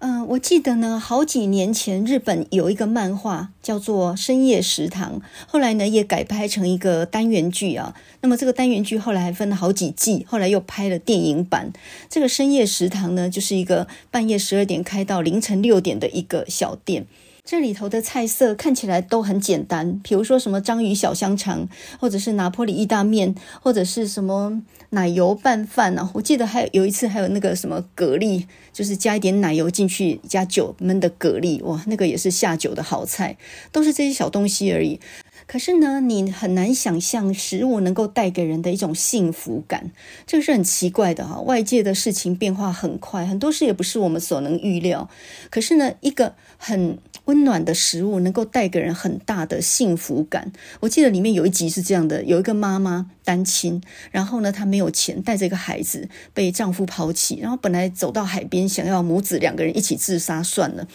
嗯、我记得呢，好几年前日本有一个漫画叫做《深夜食堂》，后来呢也改拍成一个单元剧啊。那么这个单元剧后来还分了好几季，后来又拍了电影版。这个《深夜食堂》呢，就是一个半夜十二点开到凌晨六点的一个小店。这里头的菜色看起来都很简单，比如说什么章鱼小香肠，或者是拿坡里意大面，或者是什么奶油拌饭啊。我记得还有有一次还有那个什么蛤蜊，就是加一点奶油进去加酒焖的蛤蜊，哇，那个也是下酒的好菜，都是这些小东西而已。可是呢，你很难想象食物能够带给人的一种幸福感，这个是很奇怪的哈。外界的事情变化很快，很多事也不是我们所能预料。可是呢，一个很温暖的食物能够带给人很大的幸福感。我记得里面有一集是这样的：有一个妈妈单亲，然后呢，她没有钱，带着一个孩子被丈夫抛弃，然后本来走到海边想要母子两个人一起自杀算了。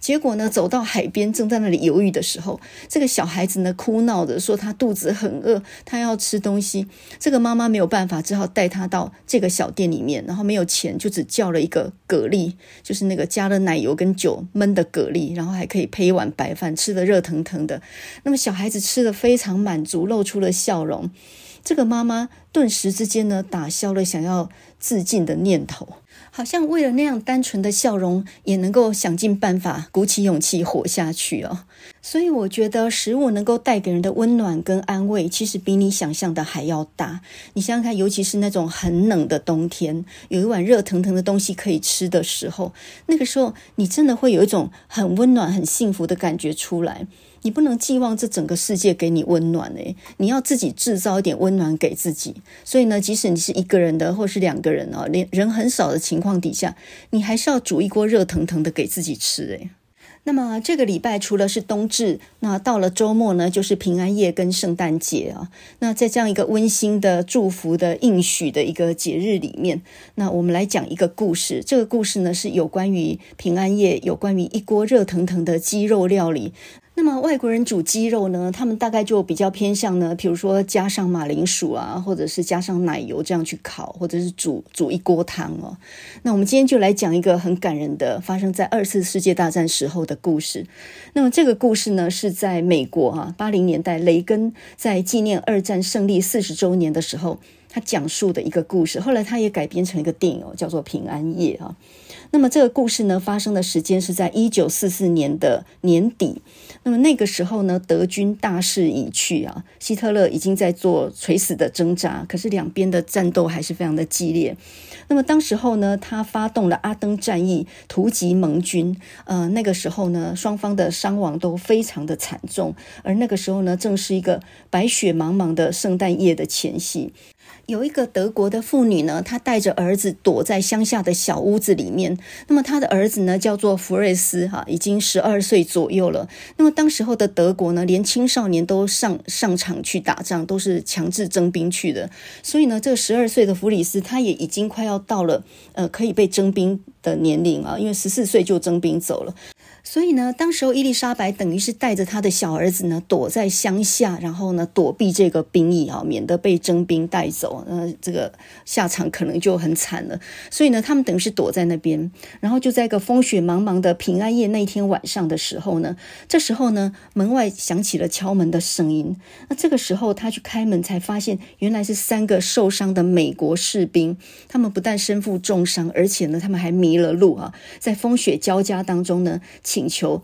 结果呢，走到海边，正在那里犹豫的时候，这个小孩子呢，哭闹着说他肚子很饿，他要吃东西。这个妈妈没有办法，只好带他到这个小店里面，然后没有钱，就只叫了一个蛤蜊，就是那个加了奶油跟酒焖的蛤蜊，然后还可以配一碗白饭，吃得热腾腾的。那么小孩子吃得非常满足，露出了笑容。这个妈妈顿时之间呢，打消了想要自尽的念头。好像为了那样单纯的笑容，也能够想尽办法鼓起勇气活下去哦。所以我觉得食物能够带给人的温暖跟安慰，其实比你想象的还要大。你想想看，尤其是那种很冷的冬天，有一碗热腾腾的东西可以吃的时候，那个时候你真的会有一种很温暖、很幸福的感觉出来。你不能寄望这整个世界给你温暖诶，你要自己制造一点温暖给自己。所以呢，即使你是一个人的，或是两个人啊，连人很少的情况底下，你还是要煮一锅热腾腾的给自己吃诶。那么这个礼拜除了是冬至，那到了周末呢，就是平安夜跟圣诞节啊。那在这样一个温馨的祝福的应许的一个节日里面，那我们来讲一个故事。这个故事呢，是有关于平安夜，有关于一锅热腾腾的鸡肉料理。那么外国人煮鸡肉呢，他们大概就比较偏向呢，比如说加上马铃薯啊，或者是加上奶油这样去烤，或者是煮煮一锅汤哦。那我们今天就来讲一个很感人的，发生在二次世界大战时候的故事。那么这个故事呢，是在美国啊，八零年代，雷根在纪念二战胜利四十周年的时候，他讲述的一个故事。后来他也改编成一个电影哦，叫做《平安夜》啊。那么这个故事呢，发生的时间是在一九四四年的年底。那么那个时候呢，德军大势已去啊，希特勒已经在做垂死的挣扎，可是两边的战斗还是非常的激烈。那么当时候呢，他发动了阿登战役，突击盟军。呃，那个时候呢，双方的伤亡都非常的惨重，而那个时候呢，正是一个白雪茫茫的圣诞夜的前夕。有一个德国的妇女呢，她带着儿子躲在乡下的小屋子里面。那么她的儿子呢，叫做弗瑞斯，哈，已经十二岁左右了。那么当时候的德国呢，连青少年都上上场去打仗，都是强制征兵去的。所以呢，这个十二岁的弗里斯，他也已经快要到了呃可以被征兵的年龄啊，因为十四岁就征兵走了。所以呢，当时候伊丽莎白等于是带着他的小儿子呢，躲在乡下，然后呢，躲避这个兵役啊，免得被征兵带走，那，这个下场可能就很惨了。所以呢，他们等于是躲在那边，然后就在一个风雪茫茫的平安夜那天晚上的时候呢，这时候呢，门外响起了敲门的声音。那这个时候他去开门，才发现原来是三个受伤的美国士兵，他们不但身负重伤，而且呢，他们还迷了路啊，在风雪交加当中呢。请求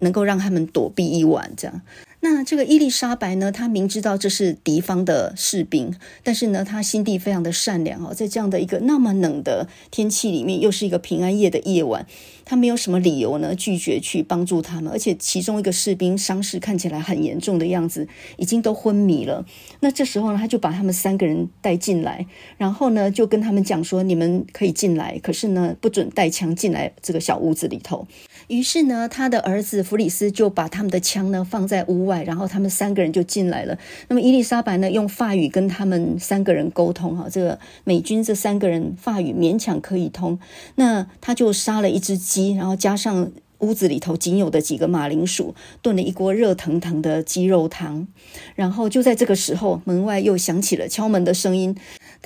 能够让他们躲避一晚，这样。那这个伊丽莎白呢，她明知道这是敌方的士兵，但是呢，她心地非常的善良哦，在这样的一个那么冷的天气里面，又是一个平安夜的夜晚，她没有什么理由呢拒绝去帮助他们。而且其中一个士兵伤势看起来很严重的样子，已经都昏迷了。那这时候呢，他就把他们三个人带进来，然后呢，就跟他们讲说：“你们可以进来，可是呢，不准带枪进来这个小屋子里头。”于是呢，他的儿子弗里斯就把他们的枪呢放在屋外，然后他们三个人就进来了。那么伊丽莎白呢，用法语跟他们三个人沟通，哈，这个美军这三个人法语勉强可以通。那他就杀了一只鸡，然后加上屋子里头仅有的几个马铃薯，炖了一锅热腾腾的鸡肉汤。然后就在这个时候，门外又响起了敲门的声音。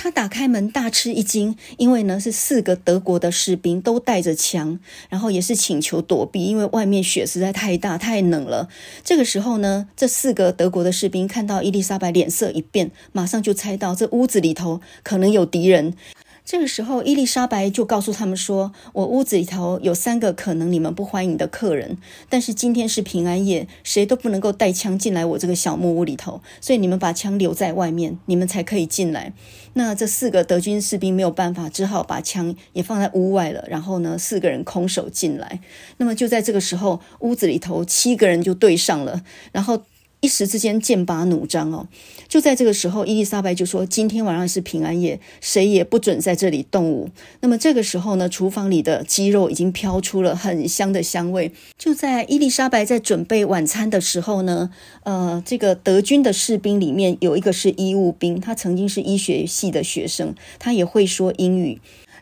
他打开门，大吃一惊，因为呢是四个德国的士兵都带着枪，然后也是请求躲避，因为外面雪实在太大太冷了。这个时候呢，这四个德国的士兵看到伊丽莎白脸色一变，马上就猜到这屋子里头可能有敌人。这个时候，伊丽莎白就告诉他们说：“我屋子里头有三个可能你们不欢迎的客人，但是今天是平安夜，谁都不能够带枪进来我这个小木屋里头，所以你们把枪留在外面，你们才可以进来。”那这四个德军士兵没有办法，只好把枪也放在屋外了。然后呢，四个人空手进来。那么就在这个时候，屋子里头七个人就对上了，然后。一时之间剑拔弩张哦！就在这个时候，伊丽莎白就说：“今天晚上是平安夜，谁也不准在这里动武。”那么这个时候呢，厨房里的鸡肉已经飘出了很香的香味。就在伊丽莎白在准备晚餐的时候呢，呃，这个德军的士兵里面有一个是医务兵，他曾经是医学系的学生，他也会说英语。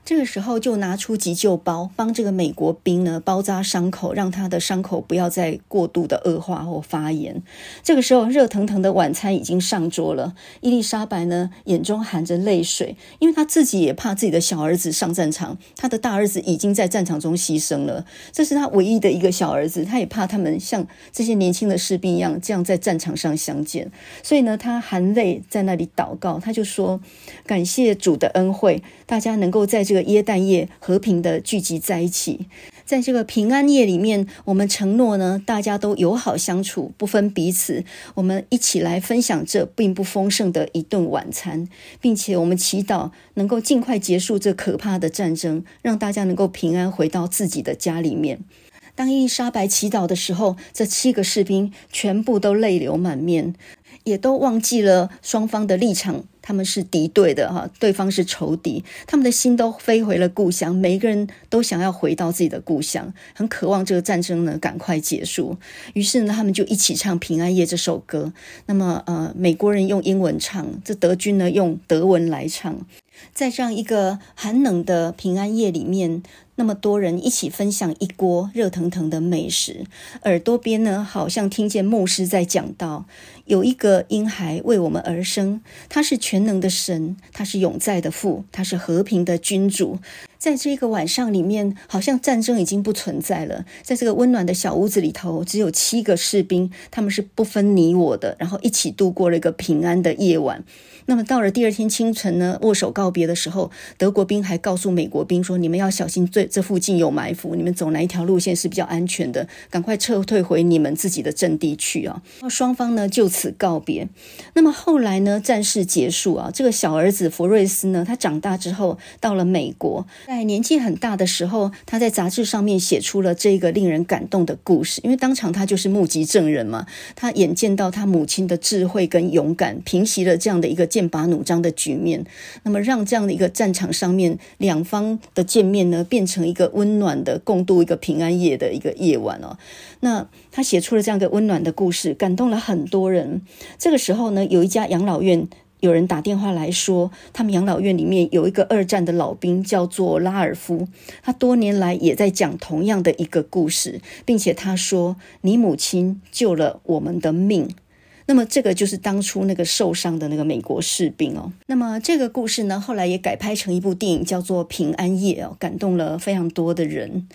这个时候就拿出急救包，帮这个美国兵呢包扎伤口，让他的伤口不要再过度的恶化或发炎。这个时候，热腾腾的晚餐已经上桌了。伊丽莎白呢眼中含着泪水，因为她自己也怕自己的小儿子上战场，她的大儿子已经在战场中牺牲了，这是她唯一的一个小儿子，她也怕他们像这些年轻的士兵一样，这样在战场上相见。所以呢，她含泪在那里祷告，她就说：“感谢主的恩惠，大家能够在这个。”耶诞夜和平的聚集在一起，在这个平安夜里面，我们承诺呢，大家都友好相处，不分彼此。我们一起来分享这并不丰盛的一顿晚餐，并且我们祈祷能够尽快结束这可怕的战争，让大家能够平安回到自己的家里面。当伊丽莎白祈祷的时候，这七个士兵全部都泪流满面，也都忘记了双方的立场。他们是敌对的哈，对方是仇敌，他们的心都飞回了故乡，每一个人都想要回到自己的故乡，很渴望这个战争呢赶快结束。于是呢，他们就一起唱《平安夜》这首歌。那么呃，美国人用英文唱，这德军呢用德文来唱，在这样一个寒冷的平安夜里面。那么多人一起分享一锅热腾腾的美食，耳朵边呢，好像听见牧师在讲道。有一个婴孩为我们而生，他是全全能的神，他是永在的父，他是和平的君主。在这个晚上里面，好像战争已经不存在了。在这个温暖的小屋子里头，只有七个士兵，他们是不分你我的，然后一起度过了一个平安的夜晚。那么到了第二天清晨呢，握手告别的时候，德国兵还告诉美国兵说：“你们要小心，这这附近有埋伏，你们走哪一条路线是比较安全的？赶快撤退回你们自己的阵地去啊！”双方呢就此告别。那么后来呢，战事结束啊，这个小儿子弗瑞斯呢，他长大之后到了美国，在年纪很大的时候，他在杂志上面写出了这个令人感动的故事，因为当场他就是目击证人嘛，他眼见到他母亲的智慧跟勇敢，平息了这样的一个。剑拔弩张的局面，那么让这样的一个战场上面两方的见面呢，变成一个温暖的共度一个平安夜的一个夜晚哦。那他写出了这样一个温暖的故事，感动了很多人。这个时候呢，有一家养老院，有人打电话来说，他们养老院里面有一个二战的老兵，叫做拉尔夫，他多年来也在讲同样的一个故事，并且他说：“你母亲救了我们的命。”那么这个就是当初那个受伤的那个美国士兵哦。那么这个故事呢，后来也改拍成一部电影，叫做《平安夜》哦，感动了非常多的人。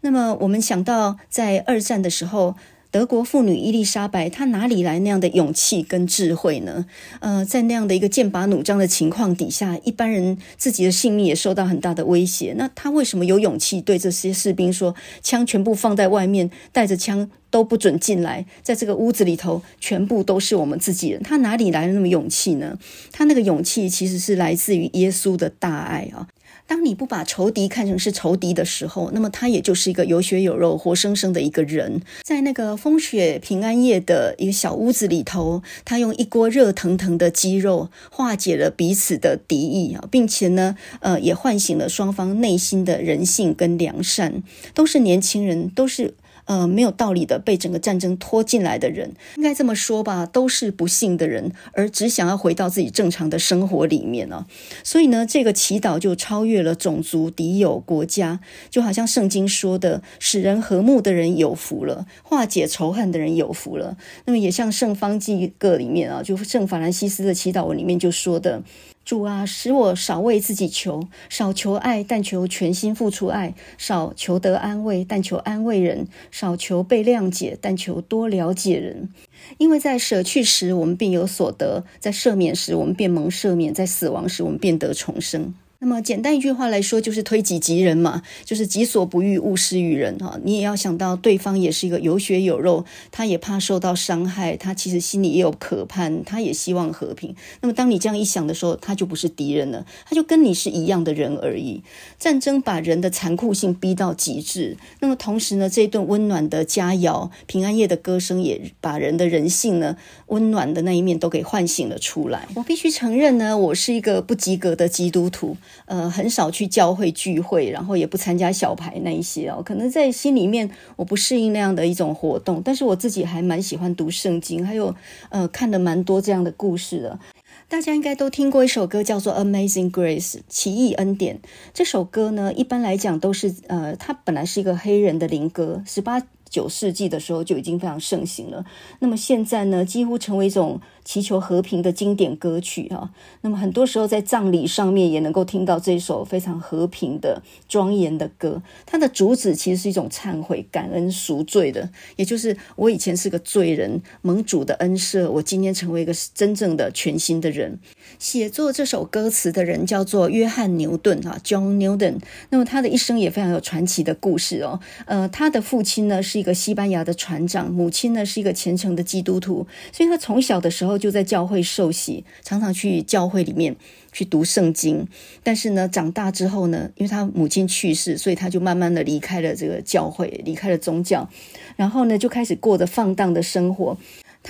那么我们想到在二战的时候，德国妇女伊丽莎白，她哪里来那样的勇气跟智慧呢？呃，在那样的一个剑拔弩张的情况底下，一般人自己的性命也受到很大的威胁。那她为什么有勇气对这些士兵说：“枪全部放在外面，带着枪。”都不准进来，在这个屋子里头，全部都是我们自己人。她哪里来的那么勇气呢？她那个勇气其实是来自于耶稣的大爱啊！当你不把仇敌看成是仇敌的时候，那么他也就是一个有血有肉、活生生的一个人。在那个风雪平安夜的一个小屋子里头，他用一锅热腾腾的鸡肉化解了彼此的敌意啊，并且呢，呃，也唤醒了双方内心的人性跟良善。都是年轻人，都是。呃，没有道理的被整个战争拖进来的人，应该这么说吧，都是不幸的人，而只想要回到自己正常的生活里面呢。所以呢，这个祈祷就超越了种族、敌友、国家，就好像圣经说的，使人和睦的人有福了，化解仇恨的人有福了。那么也像圣方济各里面啊，就圣法兰西斯的祈祷文里面就说的。主啊，使我少为自己求，少求爱，但求全心付出爱；少求得安慰，但求安慰人；少求被谅解，但求多了解人。因为在舍去时，我们便有所得；在赦免时，我们便蒙赦免；在死亡时，我们便得重生。那么简单一句话来说，就是推己及人嘛，就是己所不欲，勿施于人哈。你也要想到对方也是一个有血有肉，他也怕受到伤害，他其实心里也有渴盼，他也希望和平。那么当你这样一想的时候，他就不是敌人了，他就跟你是一样的人而已。战争把人的残酷性逼到极致，那么同时呢，这一顿温暖的佳肴，平安夜的歌声也把人的人性呢，温暖的那一面都给唤醒了出来。我必须承认呢，我是一个不及格的基督徒。呃，很少去教会聚会，然后也不参加小牌那一些哦。可能在心里面我不适应那样的一种活动，但是我自己还蛮喜欢读圣经，还有呃看了蛮多这样的故事的。大家应该都听过一首歌，叫做《Amazing Grace》奇异恩典。这首歌呢，一般来讲都是呃，它本来是一个黑人的灵歌，十八九世纪的时候就已经非常盛行了。那么现在呢，几乎成为一种。祈求和平的经典歌曲哈，那么很多时候在葬礼上面也能够听到这首非常和平的庄严的歌。它的主旨其实是一种忏悔、感恩、赎罪的，也就是我以前是个罪人，蒙主的恩赦，我今天成为一个真正的全新的人。写作这首歌词的人叫做约翰牛顿啊，John Newton。那么他的一生也非常有传奇的故事哦。呃，他的父亲呢是一个西班牙的船长，母亲呢是一个虔诚的基督徒，所以他从小的时候。就在教会受洗，常常去教会里面去读圣经。但是呢，长大之后呢，因为他母亲去世，所以他就慢慢的离开了这个教会，离开了宗教，然后呢，就开始过着放荡的生活。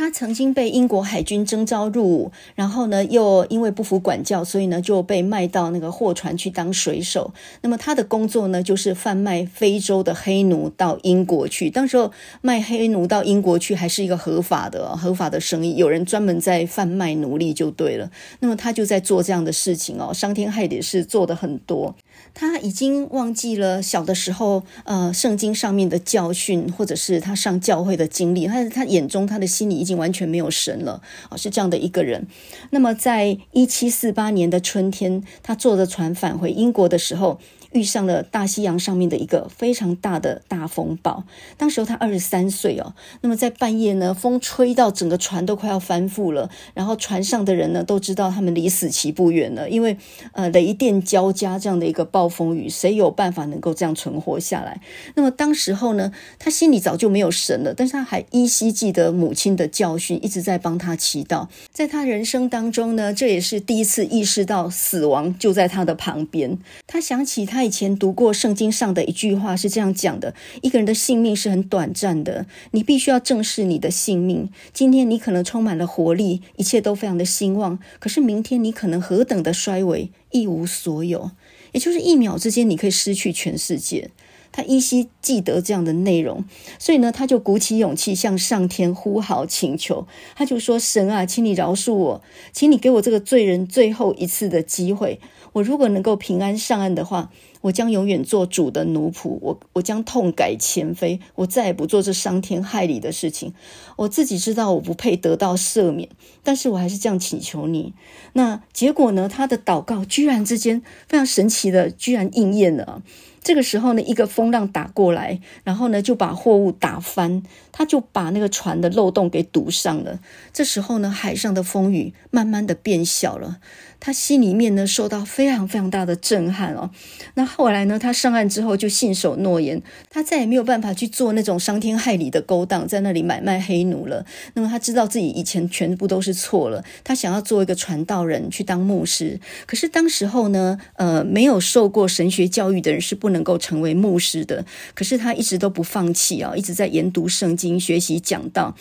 他曾经被英国海军征召入伍，然后呢，又因为不服管教，所以呢就被卖到那个货船去当水手。那么他的工作呢，就是贩卖非洲的黑奴到英国去。当时候卖黑奴到英国去还是一个合法的合法的生意，有人专门在贩卖奴隶就对了。那么他就在做这样的事情哦，伤天害理的事做得很多。他已经忘记了小的时候，呃，圣经上面的教训，或者是他上教会的经历。他他眼中，他的心里已经完全没有神了啊，是这样的一个人。那么，在一七四八年的春天，他坐着船返回英国的时候，遇上了大西洋上面的一个非常大的大风暴。当时候他二十三岁哦。那么在半夜呢，风吹到整个船都快要翻覆了。然后船上的人呢，都知道他们离死期不远了，因为呃雷电交加这样的一个暴风雨，谁有办法能够这样存活下来？那么当时候呢，他心里早就没有神了，但是他还依稀记得母亲的教训，一直在帮他祈祷。在他人生当中呢，这也是第一次意识到死亡就在他的旁边。他想起他。他以前读过圣经上的一句话是这样讲的：一个人的性命是很短暂的，你必须要正视你的性命。今天你可能充满了活力，一切都非常的兴旺，可是明天你可能何等的衰微，一无所有。也就是一秒之间，你可以失去全世界。他依稀记得这样的内容，所以呢，他就鼓起勇气向上天呼号请求。他就说：“神啊，请你饶恕我，请你给我这个罪人最后一次的机会。我如果能够平安上岸的话，我将永远做主的奴仆。我我将痛改前非，我再也不做这伤天害理的事情。我自己知道我不配得到赦免，但是我还是这样请求你。那结果呢？他的祷告居然之间非常神奇的，居然应验了。”这个时候呢，一个风浪打过来，然后呢就把货物打翻，他就把那个船的漏洞给堵上了。这时候呢，海上的风雨慢慢的变小了。他心里面呢受到非常非常大的震撼哦。那后来呢，他上岸之后就信守诺言，他再也没有办法去做那种伤天害理的勾当，在那里买卖黑奴了。那么他知道自己以前全部都是错了，他想要做一个传道人去当牧师。可是当时候呢，呃，没有受过神学教育的人是不能够成为牧师的。可是他一直都不放弃啊，一直在研读圣经、学习讲道。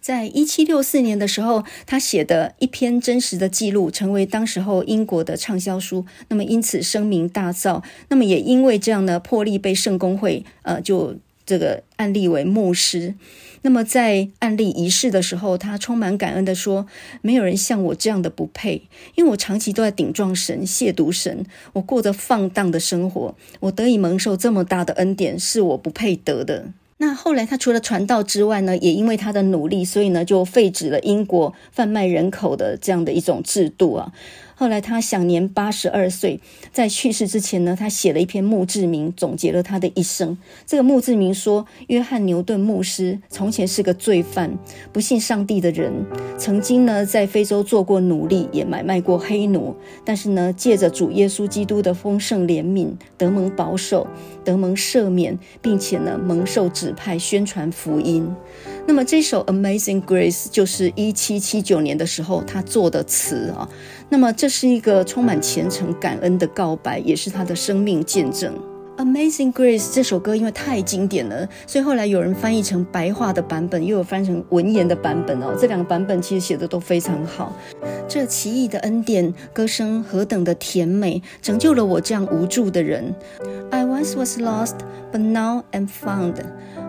在一七六四年的时候，他写的一篇真实的记录，成为当时候英国的畅销书。那么因此声名大噪。那么也因为这样呢，破例被圣公会呃就这个案例为牧师。那么在案例仪式的时候，他充满感恩地说：“没有人像我这样的不配，因为我长期都在顶撞神、亵渎神，我过着放荡的生活，我得以蒙受这么大的恩典，是我不配得的。”那后来，他除了传道之外呢，也因为他的努力，所以呢，就废止了英国贩卖人口的这样的一种制度啊。后来他享年八十二岁，在去世之前呢，他写了一篇墓志铭，总结了他的一生。这个墓志铭说：约翰牛顿牧师从前是个罪犯，不信上帝的人，曾经呢在非洲做过奴隶，也买卖过黑奴。但是呢，借着主耶稣基督的丰盛怜悯，得蒙保守，得蒙赦免，并且呢蒙受指派宣传福音。那么这首《Amazing Grace》就是一七七九年的时候他做的词啊。那么这是一个充满虔诚感恩的告白，也是他的生命见证。《Amazing Grace》这首歌因为太经典了，所以后来有人翻译成白话的版本，又有翻成文言的版本哦。这两个版本其实写的都非常好。这奇异的恩典，歌声何等的甜美，拯救了我这样无助的人。I once was lost, but now am found.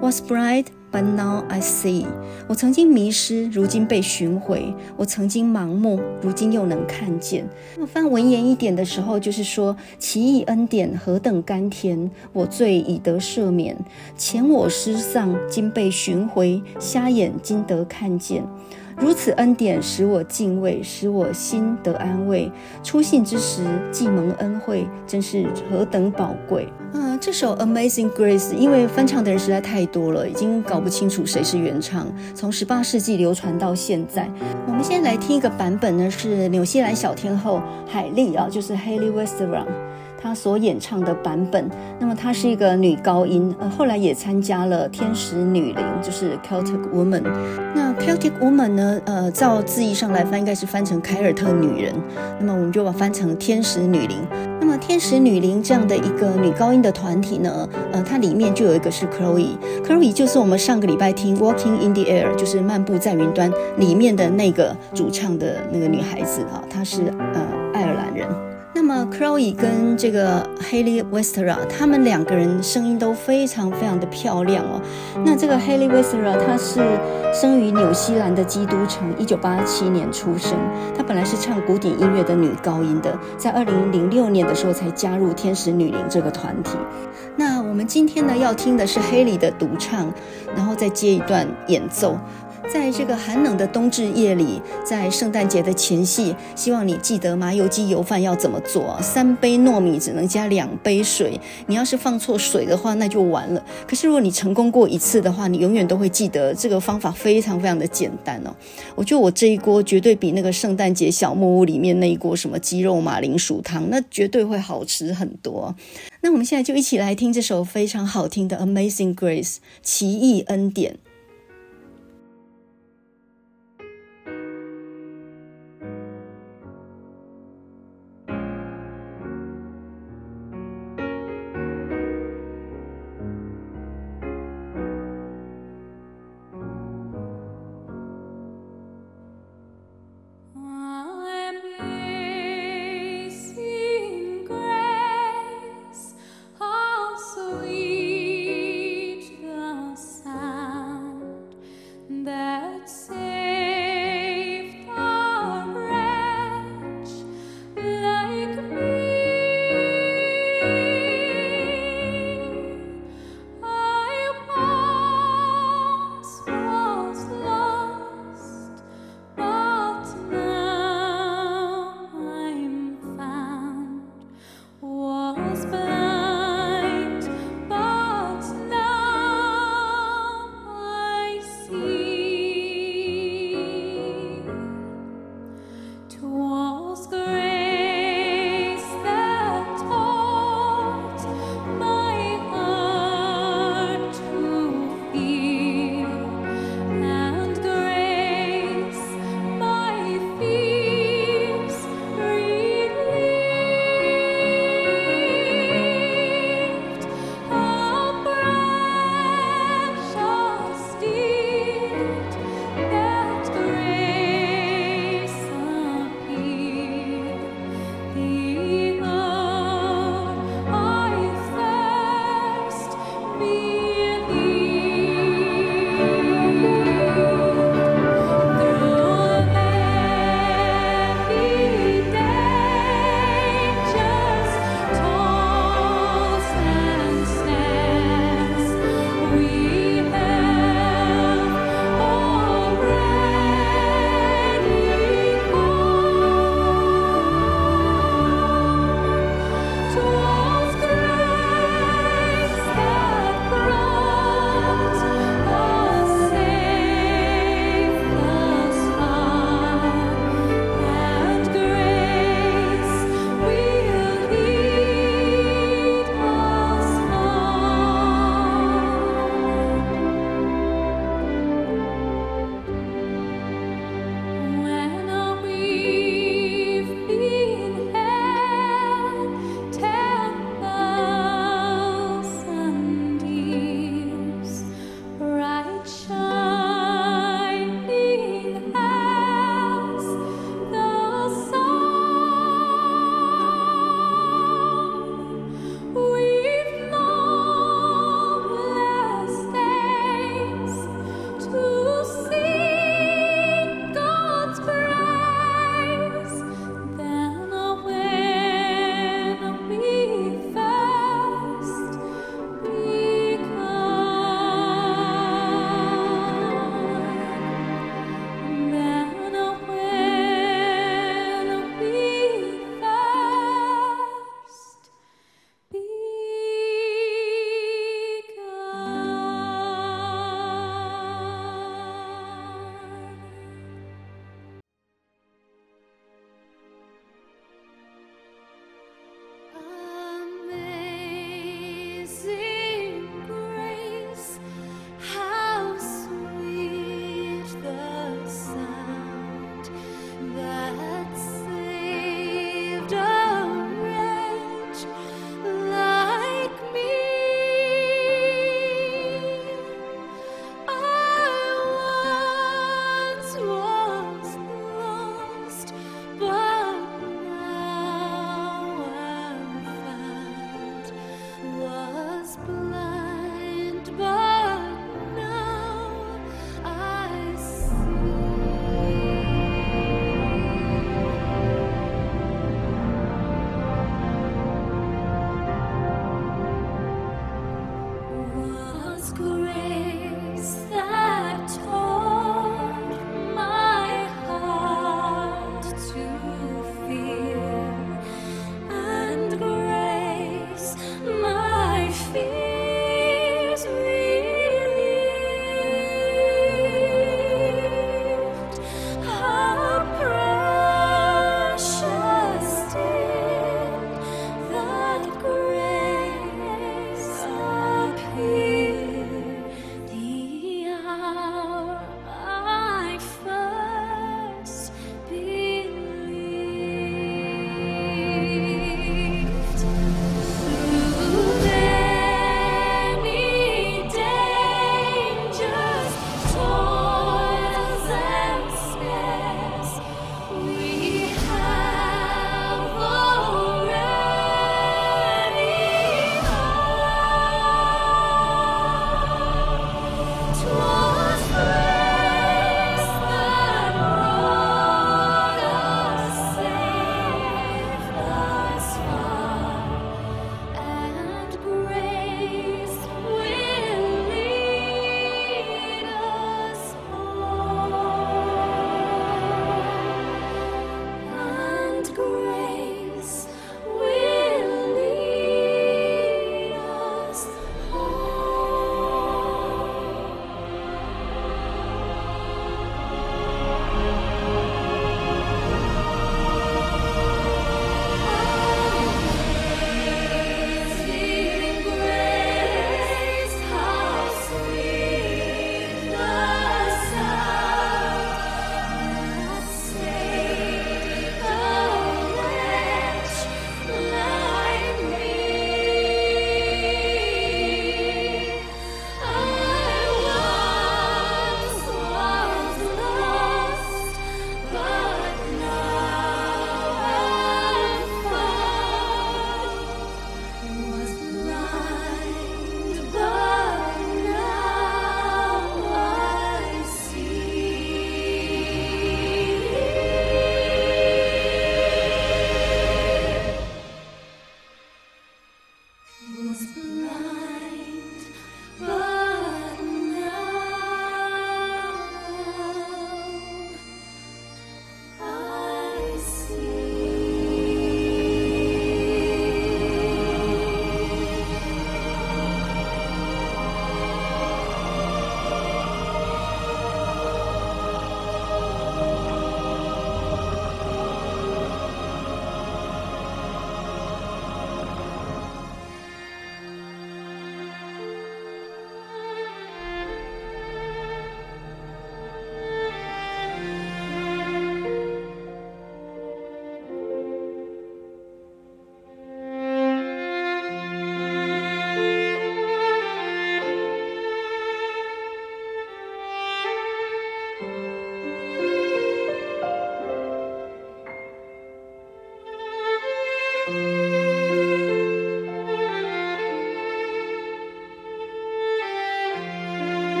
Was blind. But now I see，我曾经迷失，如今被寻回；我曾经盲目，如今又能看见。那么翻文言一点的时候，就是说奇异恩典何等甘甜，我罪已得赦免，前我失丧，今被寻回，瞎眼今得看见。如此恩典使我敬畏，使我心得安慰。初信之时既蒙恩惠，真是何等宝贵啊！这首《Amazing Grace》因为翻唱的人实在太多了，已经搞不清楚谁是原唱。从十八世纪流传到现在，我们先来听一个版本呢，是纽西兰小天后海莉啊，就是 Haley Westerman。她所演唱的版本，那么她是一个女高音，呃，后来也参加了天使女灵，就是 Celtic Woman。那 Celtic Woman 呢，呃，照字义上来翻，应该是翻成凯尔特女人。那么我们就把它翻成天使女灵。那么天使女灵这样的一个女高音的团体呢，呃，它里面就有一个是 Chloe，Chloe 就是我们上个礼拜听 Walking in the Air，就是漫步在云端里面的那个主唱的那个女孩子啊，她是呃。那么，Chloe 跟这个 Haley Westra，他们两个人声音都非常非常的漂亮哦。那这个 Haley Westra，她是生于纽西兰的基督城，一九八七年出生。她本来是唱古典音乐的女高音的，在二零零六年的时候才加入天使女伶这个团体。那我们今天呢要听的是 Haley 的独唱，然后再接一段演奏。在这个寒冷的冬至夜里，在圣诞节的前夕，希望你记得麻油鸡油饭要怎么做。三杯糯米只能加两杯水，你要是放错水的话，那就完了。可是如果你成功过一次的话，你永远都会记得这个方法非常非常的简单哦。我觉得我这一锅绝对比那个圣诞节小木屋里面那一锅什么鸡肉马铃薯汤，那绝对会好吃很多。那我们现在就一起来听这首非常好听的《Amazing Grace》奇异恩典。